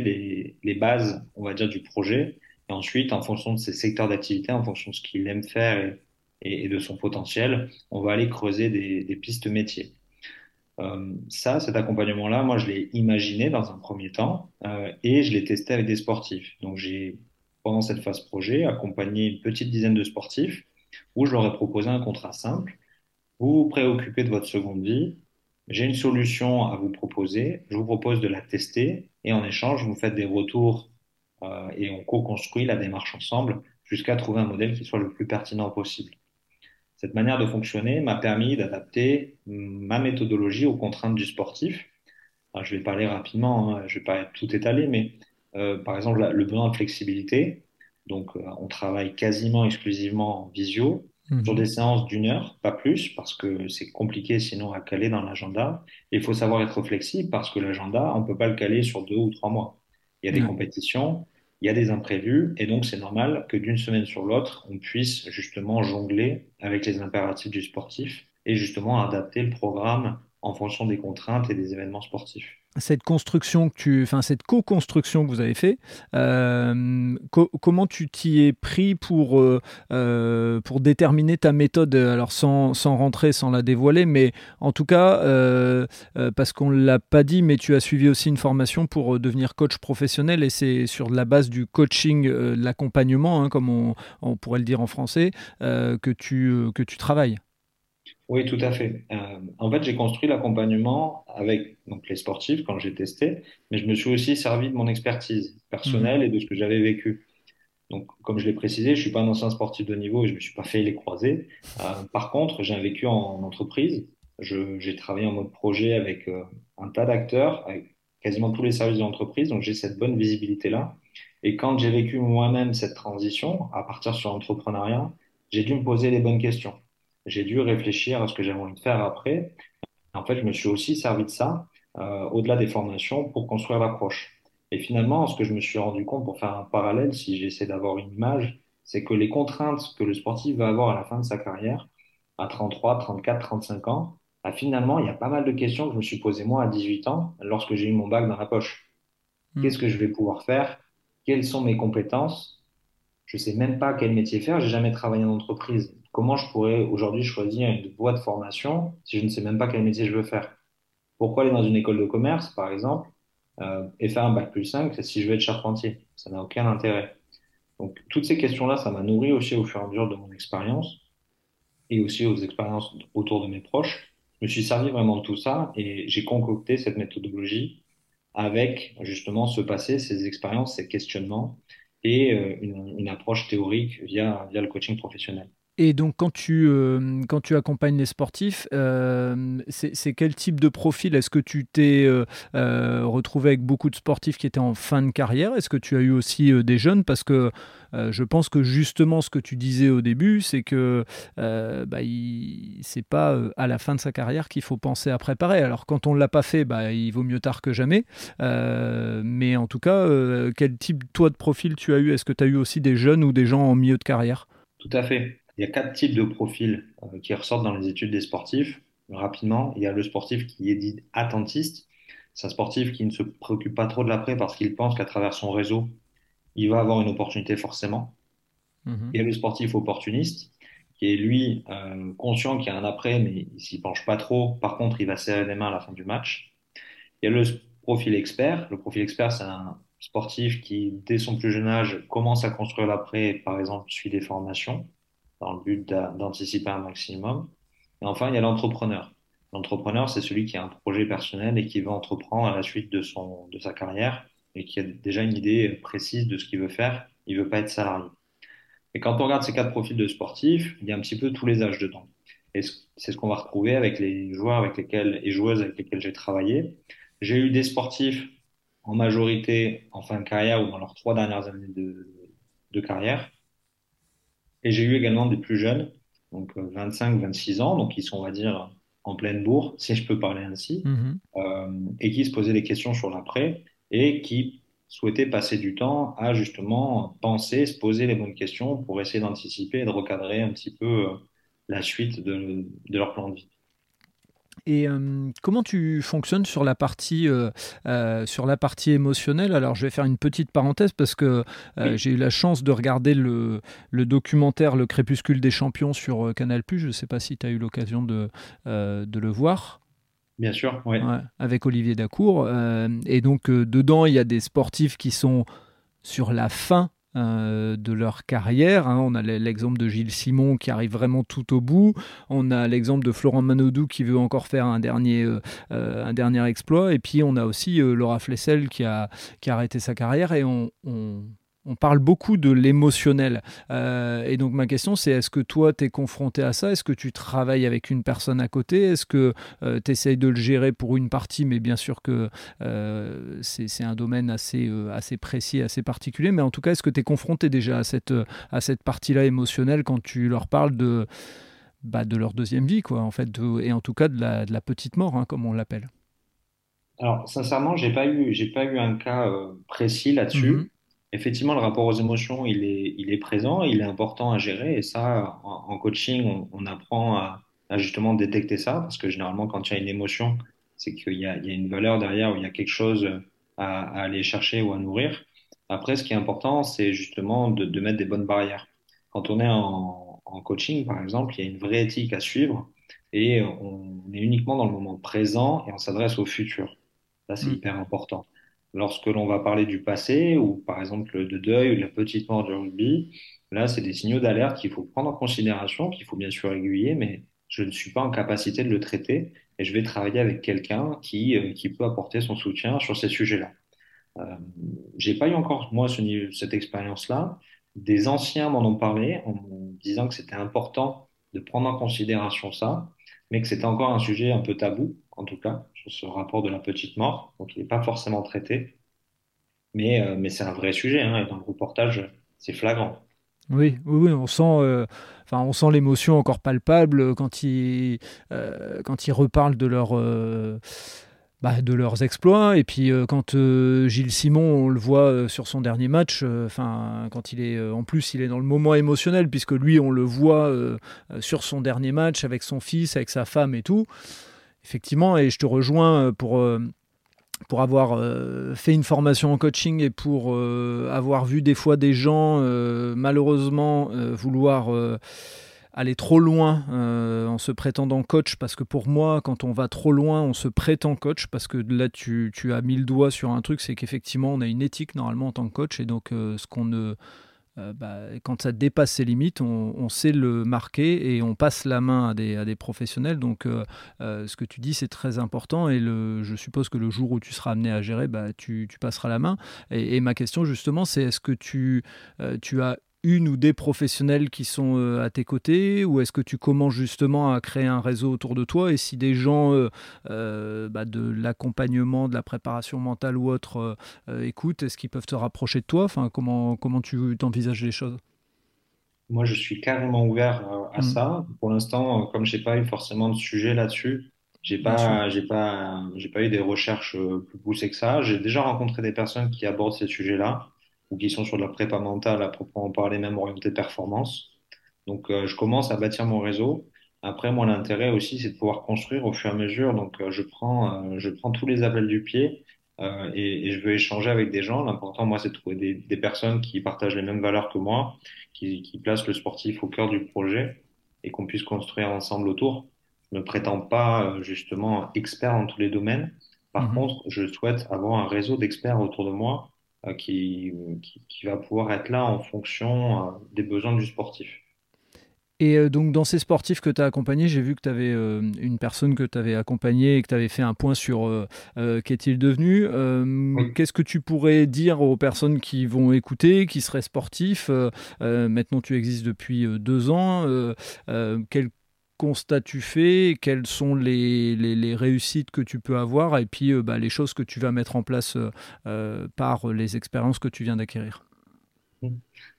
S1: les, bases, on va dire, du projet. Ensuite, en fonction de ses secteurs d'activité, en fonction de ce qu'il aime faire et de son potentiel, on va aller creuser des, des pistes métiers. Euh, ça, cet accompagnement-là, moi, je l'ai imaginé dans un premier temps euh, et je l'ai testé avec des sportifs. Donc, j'ai, pendant cette phase projet, accompagné une petite dizaine de sportifs où je leur ai proposé un contrat simple. Vous vous préoccupez de votre seconde vie. J'ai une solution à vous proposer. Je vous propose de la tester et en échange, vous faites des retours euh, et on co-construit la démarche ensemble jusqu'à trouver un modèle qui soit le plus pertinent possible. Cette manière de fonctionner m'a permis d'adapter ma méthodologie aux contraintes du sportif. je vais parler rapidement, hein, je vais pas tout étaler, mais euh, par exemple le besoin de flexibilité. Donc, euh, on travaille quasiment exclusivement en visio mmh. sur des séances d'une heure, pas plus, parce que c'est compliqué sinon à caler dans l'agenda. Il faut savoir être flexible parce que l'agenda, on peut pas le caler sur deux ou trois mois. Il y a des mmh. compétitions, il y a des imprévus et donc c'est normal que d'une semaine sur l'autre, on puisse justement jongler avec les impératifs du sportif et justement adapter le programme en fonction des contraintes et des événements sportifs
S2: cette construction que tu, enfin cette co-construction que vous avez fait, euh, comment tu t'y es pris pour euh, euh, pour déterminer ta méthode Alors sans, sans, rentrer, sans la dévoiler, mais en tout cas parce qu'on l'a pas dit, mais tu as suivi aussi une formation pour devenir coach professionnel et c'est sur la base du coaching, l'accompagnement, hein, comme on, on, pourrait le dire en français, que tu que tu travailles.
S1: Oui, tout à fait. Euh, en fait, j'ai construit l'accompagnement avec donc, les sportifs quand j'ai testé, mais je me suis aussi servi de mon expertise personnelle mhm. et de ce que j'avais vécu. Donc, comme je l'ai précisé, je suis pas un ancien sportif de niveau et je me suis pas fait les croiser. Euh, par contre, j'ai un vécu en, entreprise. j'ai travaillé en mode projet avec euh, un tas d'acteurs, avec quasiment tous les services de l'entreprise. Donc, j'ai cette bonne visibilité-là. Et quand j'ai vécu moi-même cette transition, à partir sur l'entrepreneuriat, j'ai dû me poser les bonnes questions j'ai dû réfléchir à ce que j'avais envie de faire après. En fait, je me suis aussi servi de ça, euh, au-delà des formations, pour construire l'approche. Et finalement, ce que je me suis rendu compte, pour faire un parallèle, si j'essaie d'avoir une image, c'est que les contraintes que le sportif va avoir à la fin de sa carrière, à 33, 34, 35 ans, bah, finalement, il y a pas mal de questions que je me suis posées moi à 18 ans, lorsque j'ai eu mon bac dans la poche. Hmm. Qu'est-ce que je vais pouvoir faire? Quelles sont mes compétences? Je sais même pas quel métier faire. J'ai jamais travaillé en entreprise comment je pourrais aujourd'hui choisir une voie de formation si je ne sais même pas quel métier je veux faire? Pourquoi aller dans une école de commerce, par exemple, euh, et faire un bac plus 5 si je veux être charpentier? Ça n'a aucun intérêt. Donc, toutes ces questions-là, ça m'a nourri aussi au fur et à mesure de mon expérience et aussi aux expériences autour de mes proches. Je me suis servi vraiment de tout ça et j'ai concocté cette méthodologie avec justement ce passé, ces expériences, ces questionnements et euh, une, approche théorique via le coaching professionnel.
S2: Et donc, quand tu, euh, quand tu accompagnes les sportifs, euh, c'est quel type de profil? Est-ce que tu t'es euh, retrouvé avec beaucoup de sportifs qui étaient en fin de carrière? Est-ce que tu as eu aussi des jeunes? Parce que je pense que justement, ce que tu disais au début, c'est que bah, c'est pas à la fin de sa carrière qu'il faut penser à préparer. Alors, quand on ne l'a pas fait, bah, il vaut mieux tard que jamais. mais en tout cas, quel type, toi, de profil tu as eu? Est-ce que tu as eu aussi des jeunes ou des gens en milieu de carrière?
S1: Tout à fait. Il y a quatre types de profils euh, qui ressortent dans les études des sportifs. Rapidement, il y a le sportif qui est dit attentiste. C'est un sportif qui ne se préoccupe pas trop de l'après parce qu'il pense qu'à travers son réseau, il va avoir une opportunité forcément. Mhm. Il y a le sportif opportuniste qui est lui euh, conscient qu'il y a un après, mais il s'y penche pas trop. Par contre, il va serrer les mains à la fin du match. Il y a le profil expert. Le profil expert, c'est un sportif qui, dès son plus jeune âge, commence à construire l'après, par exemple, suit des formations. Dans le but d'anticiper un maximum. Et enfin, il y a l'entrepreneur. L'entrepreneur, c'est celui qui a un projet personnel et qui veut entreprendre à la suite de, son, de sa carrière et qui a déjà une idée précise de ce qu'il veut faire. Il veut pas être salarié. Et quand on regarde ces quatre profils de sportifs, il y a un petit peu tous les âges dedans. Et c'est ce qu'on va retrouver avec les joueurs avec lesquels et joueuses avec lesquels j'ai travaillé. J'ai eu des sportifs en majorité en fin de carrière ou dans leurs trois dernières années de, de carrière. Et j'ai eu également des plus jeunes, donc 25, euh, 26 ans, donc qui sont, on va dire, en pleine bourre, si je peux parler ainsi, mm-hmm. euh, et qui se posaient des questions sur l'après et qui souhaitaient passer du temps à justement penser, se poser les bonnes questions pour essayer d'anticiper et de recadrer un petit peu euh, la suite de, de leur plan de vie.
S2: Et euh, comment tu fonctionnes sur la partie euh, euh, sur la partie émotionnelle? Alors je vais faire une petite parenthèse parce que j'ai eu la chance de regarder le, le, documentaire Le crépuscule des champions sur Canal+. Je ne sais pas si tu as eu l'occasion de, de le voir.
S1: Bien sûr. Ouais,
S2: avec Olivier Dacour. et donc dedans, il y a des sportifs qui sont sur la fin euh, de leur carrière. Hein. On a l'exemple de Gilles Simon qui arrive vraiment tout au bout. On a l'exemple de Florent Manodou qui veut encore faire un dernier, euh, euh, un dernier exploit. Et puis on a aussi Laura Flessel qui a, qui arrêté sa carrière. Et on parle beaucoup de l'émotionnel. Euh, et donc ma question c'est est-ce que toi tu es confronté à ça? Est-ce que tu travailles avec une personne à côté? Est-ce que euh, tu essayes de le gérer pour une partie? Mais bien sûr que euh, c'est un domaine assez, assez précis, assez particulier. Mais en tout cas, est-ce que tu es confronté déjà à cette, à cette partie-là émotionnelle quand tu leur parles de, bah, de leur deuxième vie quoi, en fait, et en tout cas de la, de la petite mort, hein, comme on l'appelle?
S1: Alors, sincèrement, j'ai pas eu, j'ai pas eu un cas précis là-dessus. Mm-hmm effectivement, le rapport aux émotions, il est, il est présent, il est important à gérer. Et ça, en, coaching, on, apprend à, justement détecter ça, parce que généralement, quand il y a une émotion, c'est qu'il y a, il y a une valeur derrière, ou il y a quelque chose à, aller chercher ou à nourrir. Après, ce qui est important, c'est justement de, de, mettre des bonnes barrières. Quand on est en, en, coaching, par exemple, il y a une vraie éthique à suivre et on est uniquement dans le moment présent et on s'adresse au futur. Ça, c'est mm. hyper important lorsque l'on va parler du passé ou par exemple de deuil ou de la petite mort du rugby, là, c'est des signaux d'alerte qu'il faut prendre en considération, qu'il faut bien sûr aiguiller, mais je ne suis pas en capacité de le traiter et je vais travailler avec quelqu'un qui, euh, qui peut apporter son soutien sur ces sujets-là. Euh, j'ai pas eu encore, moi, ce, cette expérience-là. Des anciens m'en ont parlé en me disant que c'était important de prendre en considération ça, mais que c'était encore un sujet un peu tabou, en tout cas ce rapport de la petite mort. Donc, il n'est pas forcément traité. Mais, euh, mais c'est un vrai sujet. Hein, et dans le reportage, c'est flagrant.
S2: Oui, oui, on sent, euh, enfin, on sent l'émotion encore palpable quand ils, euh, quand ils reparlent de leur. Bah, de leurs exploits et puis quand Gilles Simon on le voit sur son dernier match enfin quand il est en plus il est dans le moment émotionnel puisque lui on le voit sur son dernier match avec son fils avec sa femme et tout effectivement, et je te rejoins euh, pour, euh, pour avoir euh, fait une formation en coaching et pour avoir vu des fois des gens malheureusement vouloir aller trop loin en se prétendant coach, parce que pour moi, quand on va trop loin, on se prétend coach, parce que là, tu, tu as mis le doigt sur un truc, c'est qu'effectivement, on a une éthique normalement en tant que coach, et donc ce qu'on ne euh, bah, quand ça dépasse ses limites, on, sait le marquer et on passe la main à des, à des professionnels. Donc, euh, euh, ce que tu dis, c'est très important et le, je suppose que le jour où tu seras amené à gérer, bah, tu, tu passeras la main. Et, et ma question, justement, c'est est-ce que tu, tu as une ou des professionnels qui sont euh, à tes côtés ou est-ce que tu commences justement à créer un réseau autour de toi et si des gens euh, euh, bah, de l'accompagnement, de la préparation mentale ou autre écoutent, est-ce qu'ils peuvent te rapprocher de toi? Enfin, comment, comment tu t'envisages les choses?
S1: Moi, je suis carrément ouvert à mmh. ça. Pour l'instant, comme je n'ai pas eu forcément de sujet là-dessus, j'ai pas, j'ai pas, j'ai pas eu des recherches plus poussées que ça. J'ai déjà rencontré des personnes qui abordent ces sujets-là ou qui sont sur de la prépa mentale à proprement parler, même orienté performance. Donc, euh, je commence à bâtir mon réseau. Après, moi, l'intérêt aussi, c'est de pouvoir construire au fur et à mesure. Donc, euh, je prends, euh, je prends tous les appels du pied et, et, je veux échanger avec des gens. L'important, moi, c'est de trouver des, des, personnes qui partagent les mêmes valeurs que moi, qui, qui placent le sportif au cœur du projet et qu'on puisse construire ensemble autour. Je ne prétends pas justement expert en tous les domaines. Par mmh contre, je souhaite avoir un réseau d'experts autour de moi euh, qui, qui, va pouvoir être là en fonction euh, des besoins du sportif.
S2: Et euh, donc, dans ces sportifs que tu as accompagnés, j'ai vu que tu avais euh, une personne que tu avais accompagnée et que tu avais fait un point sur euh, qu'est-il devenu. Qu'est-ce que tu pourrais dire aux personnes qui vont écouter, qui seraient sportifs Maintenant, tu existes depuis deux ans. quel constat tu fais Quelles sont les, les, réussites que tu peux avoir Et puis, bah, les choses que tu vas mettre en place par les expériences que tu viens d'acquérir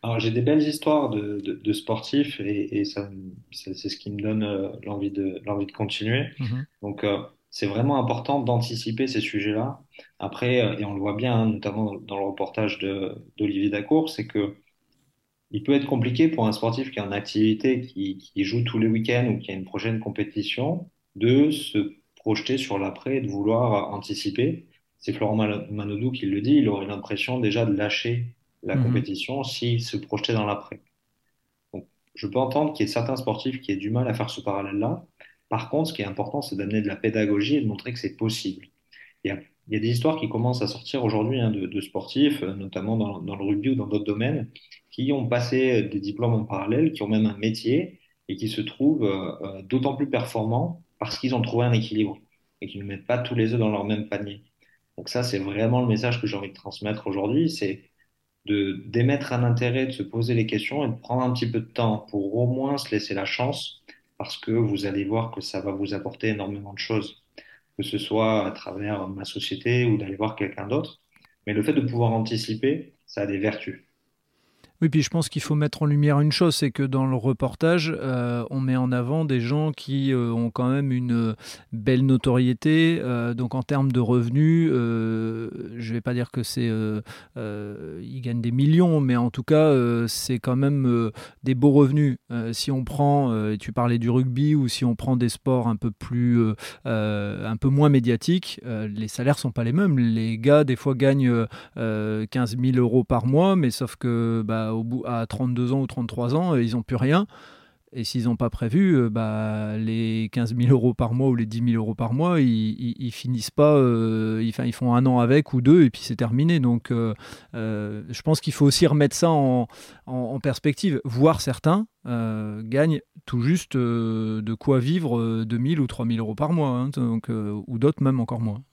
S1: alors, j'ai des belles histoires de, de, sportifs et, et ça, c'est ce qui me donne euh, l'envie de, l'envie de continuer.
S2: Mhm.
S1: Donc, euh, c'est vraiment important d'anticiper ces sujets-là. Après, euh, et on le voit bien, hein, notamment dans le reportage de, d'Olivier Dacour, c'est que il peut être compliqué pour un sportif qui est en activité, qui, qui joue tous les week-ends ou qui a une prochaine compétition, de se projeter sur l'après et de vouloir anticiper. C'est Florent Manodou qui le dit, il aurait l'impression déjà de lâcher la mhm. compétition s'il se projetait dans l'après. Donc, je peux entendre qu'il y ait certains sportifs qui aient du mal à faire ce parallèle-là. Par contre, ce qui est important, c'est d'amener de la pédagogie et de montrer que c'est possible. Il y, a, il y a, des histoires qui commencent à sortir aujourd'hui hein, de, de, sportifs, euh, notamment dans, dans, le rugby ou dans d'autres domaines, qui ont passé des diplômes en parallèle, qui ont même un métier et qui se trouvent euh, euh d'autant plus performants parce qu'ils ont trouvé un équilibre et qu'ils ne mettent pas tous les œufs dans leur même panier. Donc ça, c'est vraiment le message que j'ai envie de transmettre aujourd'hui, c'est de d'émettre un intérêt, de se poser les questions et de prendre un petit peu de temps pour au moins se laisser la chance, parce que vous allez voir que ça va vous apporter énormément de choses, que ce soit à travers ma société ou d'aller voir quelqu'un d'autre. Mais le fait de pouvoir anticiper, ça a des vertus.
S2: Oui, puis je pense qu'il faut mettre en lumière une chose, c'est que dans le reportage, euh, on met en avant des gens qui euh, ont quand même une belle notoriété. Euh, donc en termes de revenus, je ne vais pas dire que c'est, ils gagnent des millions, mais en tout cas, c'est quand même des beaux revenus. si on prend, tu parlais du rugby, ou si on prend des sports un peu plus, un peu moins médiatiques, les salaires sont pas les mêmes. Les gars, des fois, gagnent 15 000 euros par mois, mais sauf que bah, au bout, à 32 ans ou 33 ans, euh, ils n'ont plus rien. Et s'ils n'ont pas prévu, euh, bah, les 15 000 euros par mois ou les 10 000 euros par mois, ils, ils, finissent pas, euh, ils, ils, font un an avec ou deux et puis c'est terminé. Donc je pense qu'il faut aussi remettre ça en, en, perspective. Voir certains gagnent tout juste de quoi vivre 2 000 ou 3 000 euros par mois, hein, donc, ou d'autres même encore moins.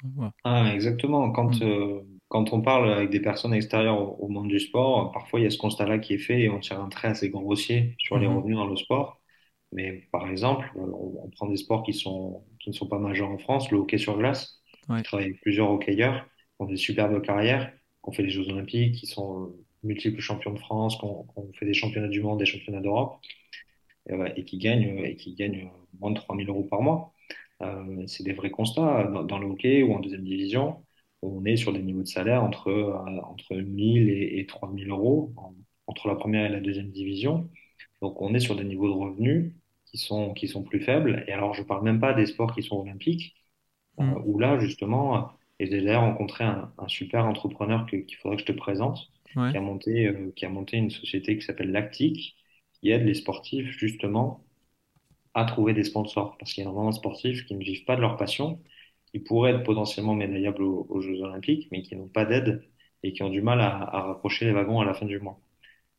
S1: Ah, exactement. Quand,
S2: mm
S1: quand on parle avec des personnes extérieures au, monde du sport, parfois il y a ce constat-là qui est fait et on tire un trait assez grossier sur les mhm. revenus dans le sport. Mais par exemple, on, prend des sports qui, sont, qui ne sont pas majeurs en France, le hockey sur glace. Ouais. Je travaille avec plusieurs hockeyeurs qui ont des superbes carrières, qui ont fait les Jeux Olympiques, qui sont multiples champions de France, qui ont, fait des championnats du monde, des championnats d'Europe, et, et, qui gagnent, et qui gagnent moins de 3000 euros par mois. Euh, c'est des vrais constats dans, dans, le hockey ou en deuxième division on est sur des niveaux de salaire entre, euh, entre 1000 et, et 3000 euros entre la première et la deuxième division. Donc on est sur des niveaux de revenus qui sont, qui sont plus faibles. Et alors je parle même pas des sports qui sont olympiques, euh, mm. où là justement, et j'ai d'ailleurs rencontré un, un, super entrepreneur qu'il faudrait que je te présente, qui, a monté, euh, qui a monté une société qui s'appelle Lactic, qui aide les sportifs justement à trouver des sponsors. Parce qu'il y a énormément de sportifs qui ne vivent pas de leur passion qui pourraient être potentiellement médaillables aux, Jeux Olympiques, mais qui n'ont pas d'aide et qui ont du mal à, à rapprocher les wagons à la fin du mois.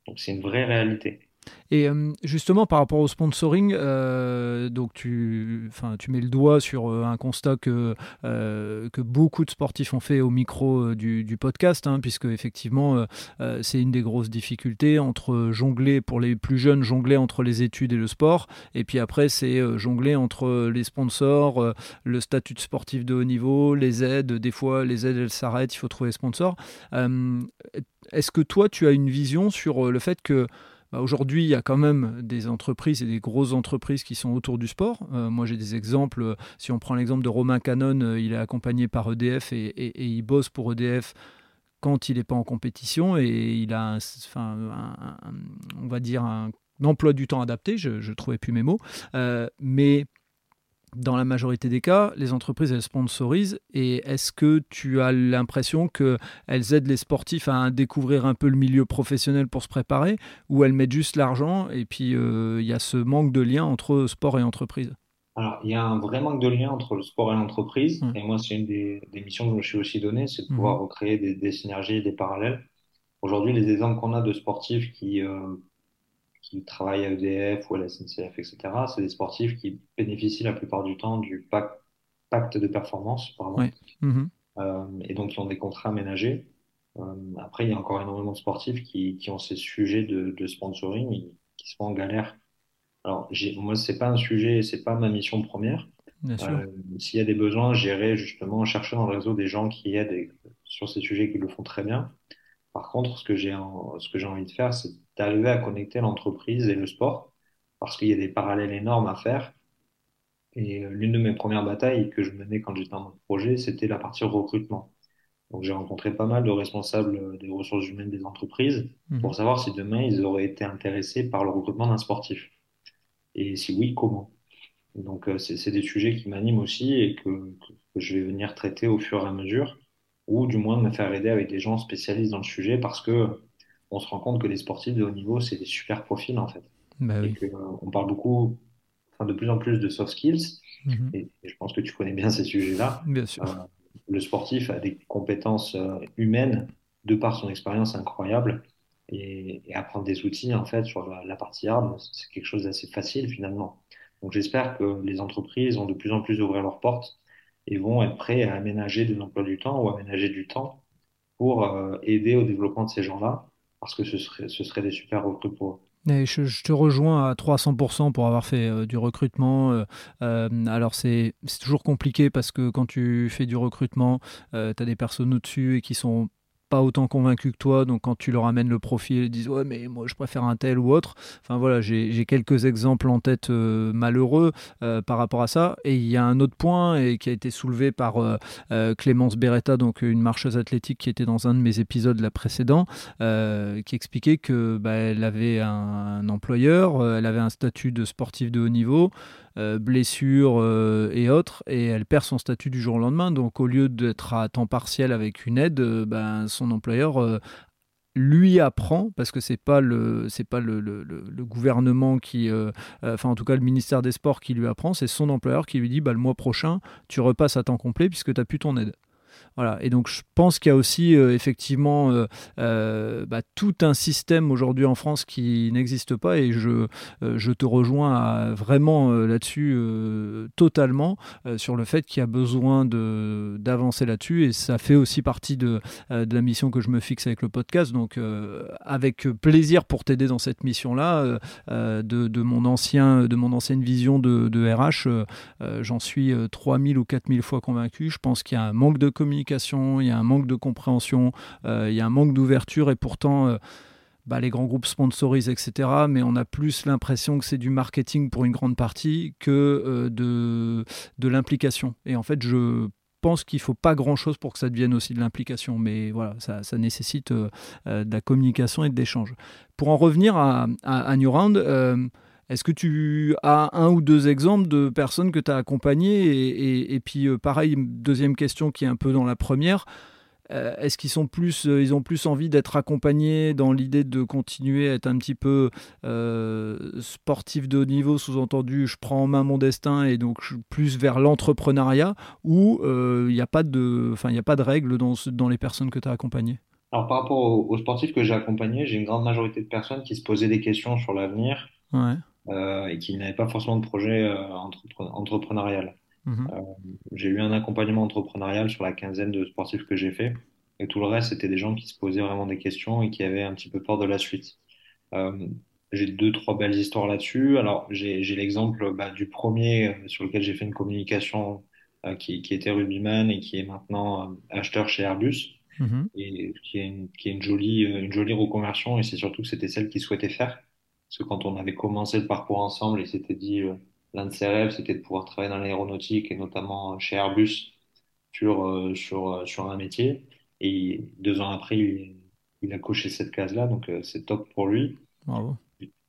S1: Donc c'est une vraie réalité.
S2: Et euh, justement, par rapport au sponsoring, euh, donc tu, tu mets le doigt sur euh, un constat que, beaucoup de sportifs ont fait au micro du, podcast, hein, puisque effectivement, c'est une des grosses difficultés entre jongler, pour les plus jeunes, jongler entre les études et le sport, et puis après, c'est jongler entre les sponsors, le statut de sportif de haut niveau, les aides, des fois, les aides, elles s'arrêtent, il faut trouver sponsors. Est-ce que toi, tu as une vision sur le fait que bah, aujourd'hui, il y a quand même des entreprises et des grosses entreprises qui sont autour du sport. Euh, moi, j'ai des exemples. Si on prend l'exemple de Romain Canon, euh, il est accompagné par EDF et, il bosse pour EDF quand il n'est pas en compétition et il a, enfin, on va dire, un emploi du temps adapté. Je ne trouvais plus mes mots. Euh, mais dans la majorité des cas, les entreprises, elles sponsorisent. Et est-ce que tu as l'impression qu'elles aident les sportifs à découvrir un peu le milieu professionnel pour se préparer Ou elles mettent juste l'argent et puis euh, il y a ce manque de lien entre sport et entreprise?
S1: Alors, il y a un vrai manque de lien entre le sport et l'entreprise. Mmh. Et moi, c'est une des, missions que je me suis aussi donnée, c'est de mmh. pouvoir recréer des, des synergies, des parallèles. Aujourd'hui, les exemples qu'on a de sportifs qui, euh, qui travaillent à EDF ou à la SNCF, etc. C'est des sportifs qui bénéficient la plupart du temps du pacte de performance, pardon,
S2: Mhm.
S1: euh, et donc qui ont des contrats aménagés. Euh, après, il y a encore énormément de sportifs qui, qui ont ces sujets de, de sponsoring et qui sont en galère. Alors, moi, c'est pas un sujet, c'est pas ma mission première. Euh, s'il y a des besoins, j'irai justement chercher dans le réseau des gens qui aident et- sur ces sujets qui le font très bien. Par contre, ce que j'ai en- ce que j'ai envie de faire, c'est d'arriver à connecter l'entreprise et le sport, parce qu'il y a des parallèles énormes à faire. Et euh, l'une de mes premières batailles que je menais quand j'étais dans mon projet, c'était la partie recrutement. Donc, j'ai rencontré pas mal de responsables euh, des ressources humaines des entreprises
S2: Mhm.
S1: pour savoir si demain ils auraient été intéressés par le recrutement d'un sportif. Et si oui, comment? Donc, euh, c'est des sujets qui m'animent aussi et que je vais venir traiter au fur et à mesure, ou du moins de me faire aider avec des gens spécialistes dans le sujet parce que on se rend compte que les sportifs de haut niveau, c'est des super profils en fait.
S2: Bah
S1: Et
S2: oui.
S1: que, euh, on parle beaucoup, enfin, de plus en plus de soft skills,
S2: Mhm.
S1: et, et je pense que tu connais bien ces sujets-là.
S2: Bien sûr.
S1: Euh, le sportif a des compétences euh, humaines de par son expérience incroyable. Et, et apprendre des outils, en fait, sur la, la partie hard, c'est quelque chose d'assez facile finalement. Donc j'espère que les entreprises vont de plus en plus ouvrir leurs portes et vont être prêts à aménager des emplois du temps ou aménager du temps pour euh, aider au développement de ces gens-là, parce que ce serait, ce serait des super recrues pour eux.
S2: Je, te rejoins à 300% pour avoir fait euh, du recrutement. euh, alors c'est toujours compliqué parce que quand tu fais du recrutement, tu as des personnes au-dessus et qui sont pas autant convaincus que toi, donc quand tu leur amènes le profil, ils disent ouais mais moi je préfère un tel ou autre. Enfin voilà, j'ai quelques exemples en tête euh, malheureux euh, par rapport à ça. Et il y a un autre point et qui a été soulevé par euh, Clémence Beretta, donc une marcheuse athlétique qui était dans un de mes épisodes là précédents, euh, qui expliquait que bah, elle avait un, un employeur, elle avait un statut de sportif de haut niveau, euh, blessure euh, et autres, et elle perd son statut du jour au lendemain. Donc au lieu d'être à temps partiel avec une aide, euh, ben, son employeur lui apprend, parce que c'est pas le pas le, gouvernement qui, enfin en tout cas le ministère des Sports qui lui apprend, c'est son employeur qui lui dit bah, le mois prochain tu repasses à temps complet puisque tu n'as plus ton aide. Et donc, je pense qu'il y a aussi euh, effectivement euh, euh, bah, tout un système aujourd'hui en France qui n'existe pas. Et je, je te rejoins vraiment là-dessus totalement sur le fait qu'il y a besoin d'avancer là-dessus. Et ça fait aussi partie de, de la mission que je me fixe avec le podcast. Donc, avec plaisir pour t'aider dans cette mission-là, de, de mon de mon ancienne vision de, de RH. J'en suis euh, 3000 ou 4000 fois convaincu. Je pense qu'il y a un manque de il y a un manque de compréhension, euh, il y a un manque d'ouverture et pourtant. euh, bah, les grands groupes sponsorisent, etc. Mais on a plus l'impression que c'est du marketing pour une grande partie que euh, de, l'implication. Et en fait, je pense qu'il faut pas grand-chose pour que ça devienne aussi de l'implication. Mais voilà, ça, nécessite de la communication et de l'échange. Pour en revenir à, à, New Round, est-ce que tu as un ou deux exemples de personnes que tu as accompagnées et, et- et puis euh, pareil, deuxième question qui est un peu dans la première, euh, est-ce qu'ils sont plus, euh, ils ont plus envie d'être accompagnés dans l'idée de continuer à être un petit peu euh, sportif de haut niveau, sous-entendu, je prends en main mon destin et donc je suis plus vers l'entrepreneuriat, ou euh, il n'y a pas de, enfin il n'y a pas de règles dans, dans les personnes que tu as accompagnées?
S1: Alors par rapport aux, aux sportifs que j'ai accompagnés, j'ai une grande majorité de personnes qui se posaient des questions sur l'avenir
S2: Ouais.
S1: Euh, et qui n'avaient pas forcément de projet euh, entrepre- entrepreneurial.
S2: Mhm.
S1: J'ai eu un accompagnement entrepreneurial sur la quinzaine de sportifs que j'ai fait. Et tout le reste, c'était des gens qui se posaient vraiment des questions et qui avaient un petit peu peur de la suite. Euh, j'ai deux, trois belles histoires là-dessus. Alors, j'ai, l'exemple bah, du premier euh, sur lequel j'ai fait une communication euh, qui, qui était rugbyman et qui est maintenant euh, acheteur chez Airbus
S2: Mhm.
S1: et qui est une, qui est une jolie, euh, une jolie reconversion. Et c'est surtout que c'était celle qu'il souhaitait faire. Parce que quand on avait commencé le parcours ensemble, il s'était dit, euh, l'un de ses rêves, c'était de pouvoir travailler dans l'aéronautique et notamment chez Airbus sur, euh, sur, euh, sur un métier. Et deux ans après, il, il a coché cette case-là, donc euh, c'est top pour lui.
S2: Bravo.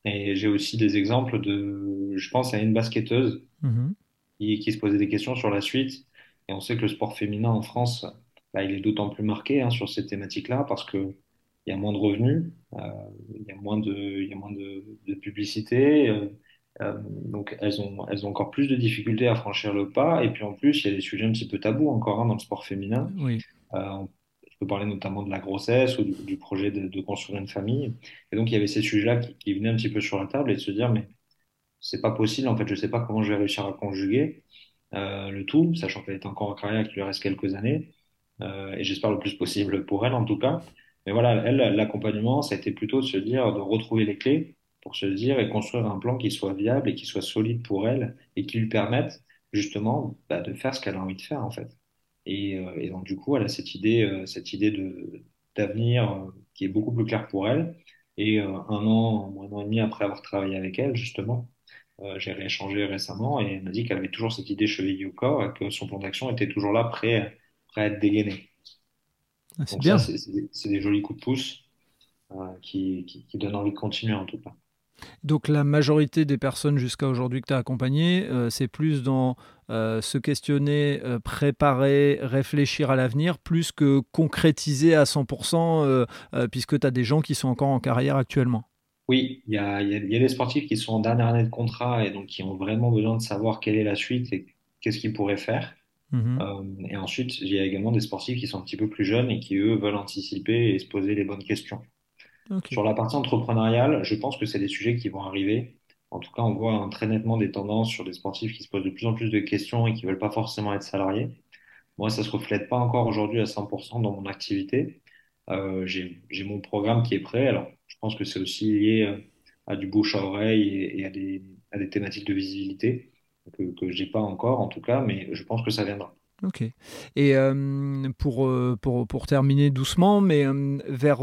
S1: Et j'ai aussi des exemples de, je pense à une basketteuse
S2: Mhm.
S1: qui, qui se posait des questions sur la suite. Et on sait que le sport féminin en France, bah, il est d'autant plus marqué hein, sur ces thématiques-là parce que il y a moins de revenus, euh, il y a moins de, il y a moins de, de publicité. euh, euh, donc elles ont, elles ont encore plus de difficultés à franchir le pas. Et puis en plus, il y a des sujets un petit peu tabous encore hein, dans le sport féminin.
S2: Oui.
S1: Euh, je peut parler notamment de la grossesse ou du, projet de, construire une famille. Et donc, il y avait ces sujets-là qui, qui, venaient un petit peu sur la table et de se dire, mais c'est pas possible, en fait, je sais pas comment je vais réussir à conjuguer euh, le tout, sachant qu'elle est encore en carrière, qu'il lui reste quelques années, euh, et j'espère le plus possible pour elle, en tout cas. Mais voilà, elle, l'accompagnement, ça a été plutôt de se dire, de retrouver les clés pour se dire et construire un plan qui soit viable et qui soit solide pour elle et qui lui permette justement bah, de faire ce qu'elle a envie de faire, en fait. Et, euh, et, donc, du coup, elle a cette idée, euh, cette idée de, d'avenir euh, qui est beaucoup plus claire pour elle. Et un an, un an et demi après avoir travaillé avec elle, justement, j'ai rééchangé récemment et elle m'a dit qu'elle avait toujours cette idée chevillée au corps et que son plan d'action était toujours là, prêt, prêt à être dégainé.
S2: Ah, c'est bien.
S1: C'est des jolis coups de pouce qui, qui, qui donnent envie de continuer en tout cas.
S2: Donc la majorité des personnes jusqu'à aujourd'hui que tu as accompagnées, euh, c'est plus dans euh, se questionner, euh, préparer, réfléchir à l'avenir, plus que concrétiser à 100%, puisque tu as des gens qui sont encore en carrière actuellement.
S1: Oui, il y a, y a, des sportifs qui sont en dernière année de contrat et donc qui ont vraiment besoin de savoir quelle est la suite et qu'est-ce qu'ils pourraient faire. Mhm. et ensuite, il y a également des sportifs qui sont un petit peu plus jeunes et qui, eux, veulent anticiper et se poser les bonnes questions. Sur la partie entrepreneuriale, je pense que c'est des sujets qui vont arriver. En tout cas, on voit très nettement des tendances sur des sportifs qui se posent de plus en plus de questions et qui veulent pas forcément être salariés. Moi, ça se reflète pas encore aujourd'hui à 100% dans mon activité. Euh, j'ai mon programme qui est prêt. Alors, je pense que c'est aussi lié euh, à du bouche à oreille et, à, des, à, des, thématiques de visibilité que, que j'ai pas encore, en tout cas, mais je pense que ça viendra.
S2: Ok. Et euh, pour, euh, pour, pour, terminer doucement, mais euh, vers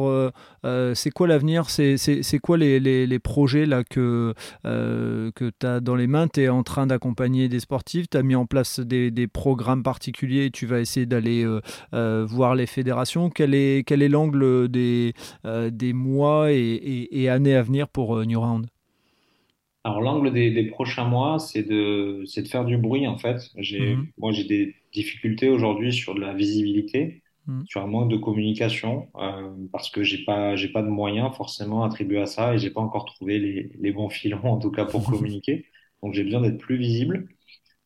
S2: c'est quoi l'avenir? C'est quoi les, les, projets là, que, que tu as dans les mains? Tu es en train d'accompagner des sportifs, tu as mis en place des, des, programmes particuliers, tu vas essayer d'aller voir les fédérations? Quel est quel est l'angle des, des mois et, et, et, années à venir pour New Round?
S1: Alors l'angle des, des, prochains mois, c'est de, c'est de faire du bruit en fait. J'ai, mhm. Moi j'ai des difficultés aujourd'hui sur de la visibilité, mhm. sur un manque de communication, euh, parce que j'ai pas, j'ai pas de moyens forcément attribués à ça et j'ai pas encore trouvé les, les bons filons en tout cas pour communiquer. Donc j'ai besoin d'être plus visible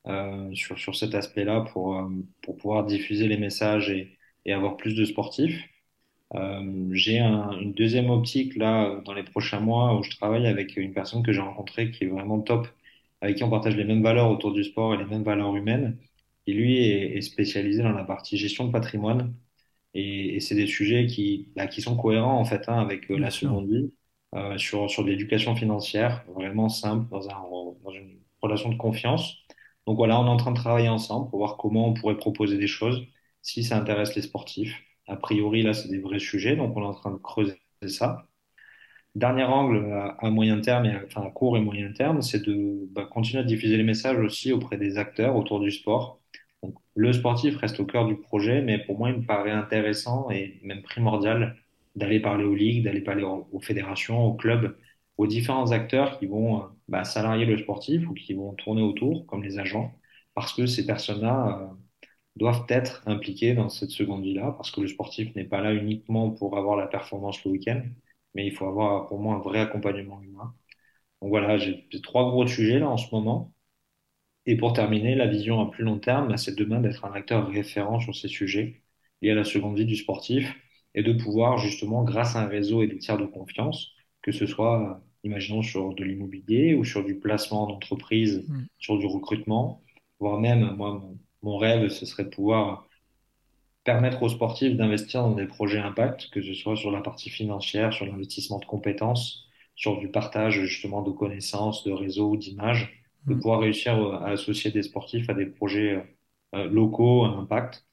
S1: euh, sur, sur cet aspect-là pour, euh, pour pouvoir diffuser les messages et, et avoir plus de sportifs. Euh, j'ai une deuxième optique là dans les prochains mois où je travaille avec une personne que j'ai rencontrée qui est vraiment top, avec qui on partage les mêmes valeurs autour du sport et les mêmes valeurs humaines. Et lui est, spécialisé dans la partie gestion de patrimoine. Et, c'est des sujets qui, bah, qui sont cohérents en fait hein, avec euh, la seconde vie euh, sur, sur l'éducation financière, vraiment simple, dans, un, dans une relation de confiance. Donc voilà, on est en train de travailler ensemble pour voir comment on pourrait proposer des choses si ça intéresse les sportifs. A priori, là, c'est des vrais sujets, donc on est en train de creuser ça. Dernier angle à, moyen terme, et enfin à court et moyen terme, c'est de bah, continuer à diffuser les messages aussi auprès des acteurs autour du sport. Donc, le sportif reste au cœur du projet, mais pour moi, il me paraît intéressant et même primordial d'aller parler aux ligues, d'aller parler aux, fédérations, aux clubs, aux différents acteurs qui vont bah, salarier le sportif ou qui vont tourner autour, comme les agents, parce que ces personnes-là euh, doivent être impliqués dans cette seconde vie-là, parce que le sportif n'est pas là uniquement pour avoir la performance le week-end, mais il faut avoir pour moi un vrai accompagnement humain. Donc voilà, j'ai trois gros sujets là en ce moment. Et pour terminer, la vision à plus long terme, c'est demain d'être un acteur référent sur ces sujets liés à la seconde vie du sportif et de pouvoir justement, grâce à un réseau et des tiers de confiance, que ce soit, imaginons, sur de l'immobilier ou sur du placement d'entreprise, mmh. sur du recrutement, voire même, moi, mon rêve, ce serait de pouvoir permettre aux sportifs d'investir dans des projets impact, que ce soit sur la partie financière, sur l'investissement de compétences, sur du partage justement de connaissances, de réseaux ou d'images, de mmh. pouvoir réussir à associer des sportifs à des projets euh, locaux à impact.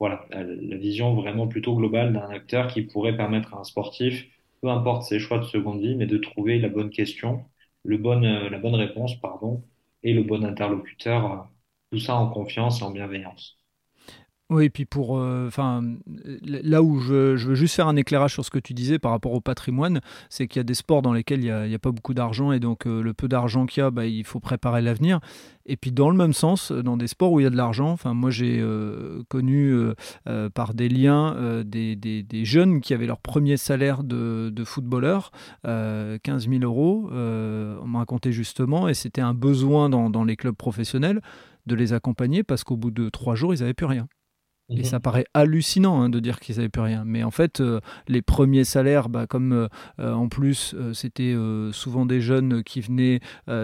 S1: Voilà, la vision vraiment plutôt globale d'un acteur qui pourrait permettre à un sportif, peu importe ses choix de seconde vie, mais de trouver la bonne question, le bon, euh, la bonne réponse, pardon, et le bon interlocuteur tout ça en confiance et en bienveillance.
S2: Oui, et puis pour, euh, enfin, là où je, veux juste faire un éclairage sur ce que tu disais par rapport au patrimoine, c'est qu'il y a des sports dans lesquels il n'y a, pas beaucoup d'argent et donc euh, le peu d'argent qu'il y a, bah, il faut préparer l'avenir. Et puis dans le même sens, dans des sports où il y a de l'argent, enfin moi j'ai euh, connu par des liens des, des, jeunes qui avaient leur premier salaire de, de footballeur, 15 000 euros, on m'a raconté justement, et c'était un besoin dans, dans les clubs professionnels de les accompagner parce qu'au bout de trois jours, ils n'avaient plus rien. Et ça paraît hallucinant hein, de dire qu'ils n'avaient plus rien. Mais en fait, euh, les premiers salaires, bah, comme euh, euh, en plus c'était souvent des jeunes qui venaient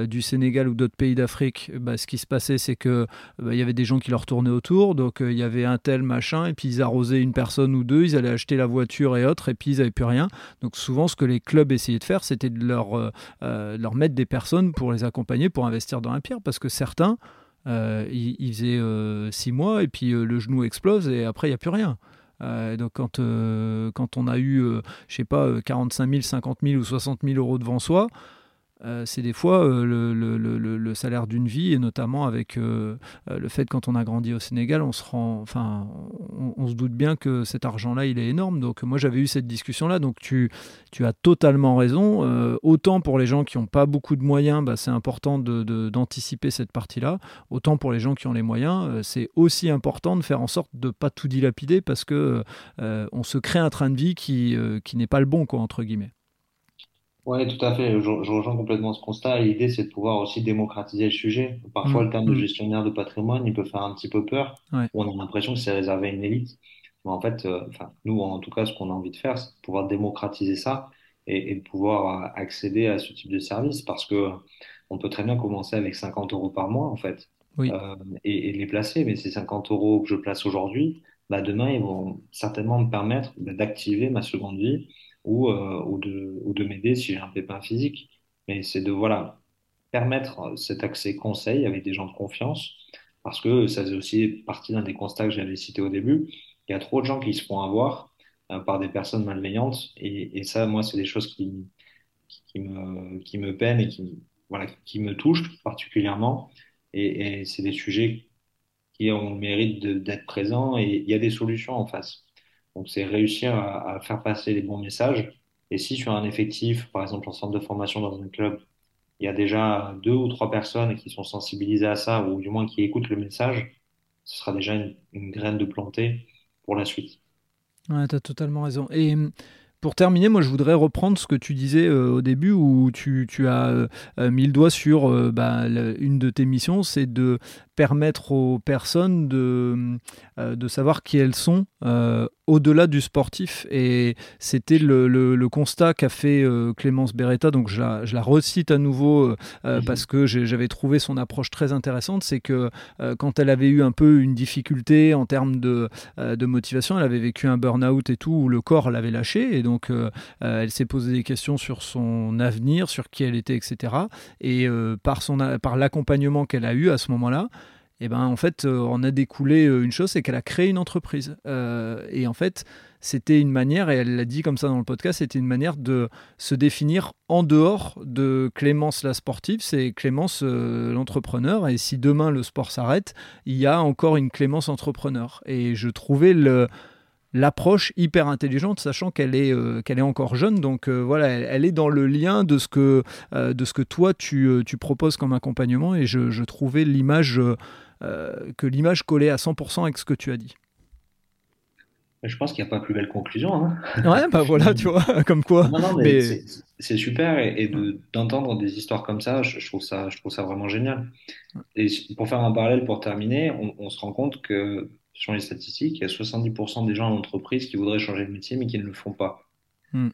S2: du Sénégal ou d'autres pays d'Afrique, bah, ce qui se passait, c'est que bah, il y avait des gens qui leur tournaient autour. Donc il y avait un tel machin, et puis ils arrosaient une personne ou deux, ils allaient acheter la voiture et autres, et puis ils n'avaient plus rien. Donc souvent, ce que les clubs essayaient de faire, c'était de leur, leur mettre des personnes pour les accompagner, pour investir dans la pierre, parce que certains euh, il, faisait euh, six mois et puis euh, le genou explose et après il n'y a plus rien. donc quand, quand on a eu, je sais pas, 45 000, 50 000 ou 60 000 euros devant soi, euh, c'est des fois euh, le, salaire d'une vie, et notamment avec euh, le fait quand on a grandi au Sénégal, on se rend, enfin, on, se doute bien que cet argent-là, il est énorme. Donc moi, j'avais eu cette discussion-là. Donc tu, tu as totalement raison. autant pour les gens qui n'ont pas beaucoup de moyens, bah, c'est important d'anticiper cette partie-là. Autant pour les gens qui ont les moyens, c'est aussi important de faire en sorte de pas tout dilapider parce que on se crée un train de vie qui, qui n'est pas le bon, entre guillemets.
S1: Oui, tout à fait. Je, je rejoins complètement ce constat. L'idée, c'est de pouvoir aussi démocratiser le sujet. Parfois,
S2: mmh,
S1: le terme de
S2: mmh.
S1: gestionnaire de patrimoine, il peut faire un petit peu peur.
S2: Ouais.
S1: On a l'impression que c'est réservé à une élite. Mais en fait, euh, enfin, nous, en tout cas, ce qu'on a envie de faire, c'est de pouvoir démocratiser ça et, et de pouvoir euh, accéder à ce type de service parce que on peut très bien commencer avec 50 euros par mois, en fait,
S2: Oui.
S1: euh, et, et les placer. Mais ces 50 euros que je place aujourd'hui, bah, demain, ils vont certainement me permettre bah, d'activer ma seconde vie ou, euh, ou de, ou de m'aider si j'ai un pépin physique. Mais c'est de voilà, permettre cet accès conseil avec des gens de confiance, parce que ça faisait aussi partie d'un des constats que j'avais cité au début. Il y a trop de gens qui se font avoir euh, par des personnes malveillantes, et, ça, moi, c'est des choses qui, qui me, qui me peinent et qui, voilà, qui me touchent particulièrement. Et, c'est des sujets qui ont le mérite d'être présents, et il y a des solutions en face. Donc, c'est réussir à, faire passer les bons messages. Et si sur un effectif, par exemple en centre de formation dans un club, il y a déjà deux ou trois personnes qui sont sensibilisées à ça, ou du moins qui écoutent le message, ce sera déjà une, graine de planter pour la suite.
S2: Ouais, tu as totalement raison. Et hum, pour terminer, moi je voudrais reprendre ce que tu disais euh, au début où tu, as euh, mis le doigt sur euh, bah, une de tes missions, c'est de permettre aux personnes de, euh, de savoir qui elles sont euh, au-delà du sportif. Et c'était le, le- le constat qu'a fait euh, Clémence Beretta, donc je la, je la recite à nouveau euh, parce que j'avais trouvé son approche très intéressante, c'est que euh, quand elle avait eu un peu une difficulté en termes de, de motivation, elle avait vécu un burn-out et tout, où le corps l'avait lâché, et donc elle s'est posé des questions sur son avenir, sur qui elle était, etc. Et par, son, par l'accompagnement qu'elle a eu à ce moment-là, et ben en fait, euh, on a découlé euh, une chose, c'est qu'elle a créé une entreprise. Euh, et en fait, c'était une manière, et elle l'a dit comme ça dans le podcast, c'était une manière de se définir en dehors de Clémence la sportive, c'est Clémence euh, l'entrepreneur. Et si demain le sport s'arrête, il y a encore une Clémence entrepreneur. Et je trouvais l'approche hyper intelligente, sachant qu'elle est, euh, qu'elle est encore jeune. Donc euh, voilà, elle, est dans le lien de ce que, euh, de ce que toi tu, euh, tu proposes comme accompagnement. Et je, trouvais l'image euh, euh, que l'image collait à 100% avec ce que tu as dit.
S1: Mais Je pense qu'il n'y a pas plus belle conclusion. Hein.
S2: Ouais, bah voilà, tu vois, comme quoi.
S1: Non, non, mais,
S2: Mais-
S1: c'est super et, et de- d'entendre des histoires comme ça, je, je trouve ça, je trouve ça vraiment génial. Et pour faire un parallèle, pour terminer, on, on se rend compte que sur les statistiques, il y a 70% des gens en entreprise qui voudraient changer de métier mais qui ne le font pas.
S2: Hmm.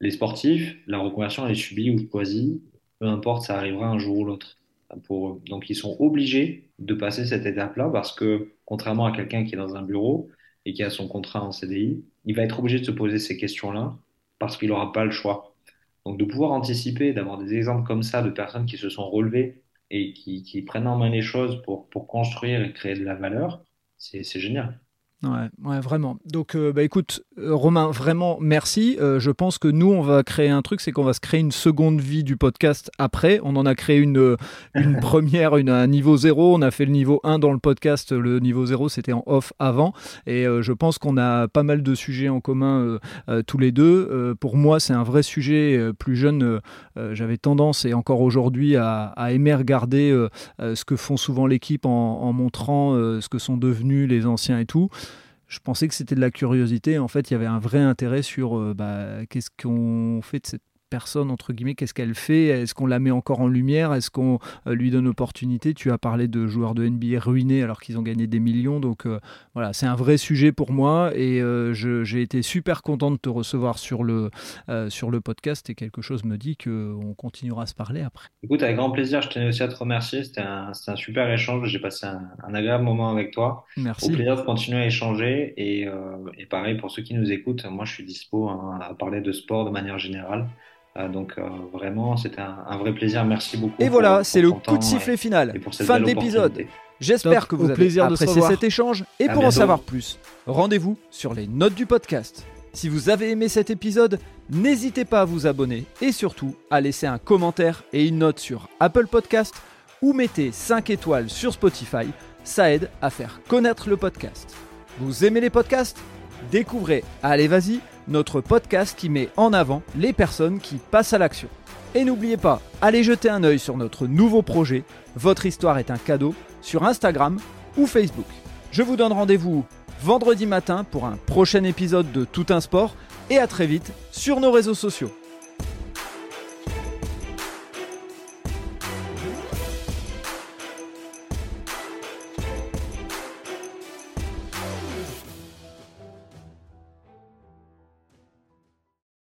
S1: Les sportifs, la reconversion, elle est subie ou choisie, peu importe, ça arrivera un jour ou l'autre Donc ils sont obligés de passer cette étape-là parce que contrairement à quelqu'un qui est dans un bureau et qui a son contrat en CDI, il va être obligé de se poser ces questions-là parce qu'il n'aura pas le choix. Donc de pouvoir anticiper, d'avoir des exemples comme ça de personnes qui se sont relevées et qui, prennent en main les choses pour, pour construire et créer de la valeur, c'est génial.
S2: Ouais, ouais, vraiment. Donc, euh, bah, écoute, euh, Romain, vraiment merci. Euh, je pense que nous, on va créer un truc, c'est qu'on va se créer une seconde vie du podcast après. On en a créé une, une première, une, un niveau zéro. On a fait le niveau 1 dans le podcast. Le niveau 0, c'était en off avant. Et euh, je pense qu'on a pas mal de sujets en commun tous les deux. Pour moi, c'est un vrai sujet. Plus jeune, j'avais tendance, et encore aujourd'hui, à, à aimer regarder ce que font souvent l'équipe en, en montrant ce que sont devenus les anciens et tout je pensais que c'était de la curiosité. En fait, il y avait un vrai intérêt sur euh, bah, qu'est-ce qu'on fait de cette personne, entre guillemets, qu'est-ce qu'elle fait? Est-ce qu'on la met encore en lumière? Est-ce qu'on euh, lui donne opportunité? Tu as parlé de joueurs de NBA ruinés alors qu'ils ont gagné des millions. Donc euh, voilà, c'est un vrai sujet pour moi et euh, j'ai été super content de te recevoir sur le, sur le podcast et quelque chose me dit qu'on continuera à se parler après.
S1: Écoute, avec grand plaisir, je tenais aussi à te remercier. C'était un, un, super échange. J'ai passé un, un, agréable moment avec toi.
S2: Merci.
S1: Au plaisir de continuer à échanger et, et pareil pour ceux qui nous écoutent, moi je suis dispo hein, à parler de sport de manière générale. Euh, donc euh, vraiment, c'était un, vrai plaisir. Merci beaucoup.
S2: Et voilà, c'est le coup de sifflet final. Fin de l'épisode. J'espère que vous avez plaisir apprécié cet échange et pour en savoir plus, rendez-vous sur les notes du podcast. Si vous avez aimé cet épisode, n'hésitez pas à vous abonner et surtout à laisser un commentaire et une note sur Apple Podcast ou mettez 5 étoiles sur Spotify, ça aide à faire connaître le podcast. Vous aimez les podcasts? Découvrez Allez Vas-y notre podcast qui met en avant les personnes qui passent à l'action. Et n'oubliez pas, allez jeter un œil sur notre nouveau projet, Votre histoire est un cadeau, sur Instagram ou Facebook. Je vous donne rendez-vous vendredi matin pour un prochain épisode de Tout un sport et à très vite sur nos réseaux sociaux.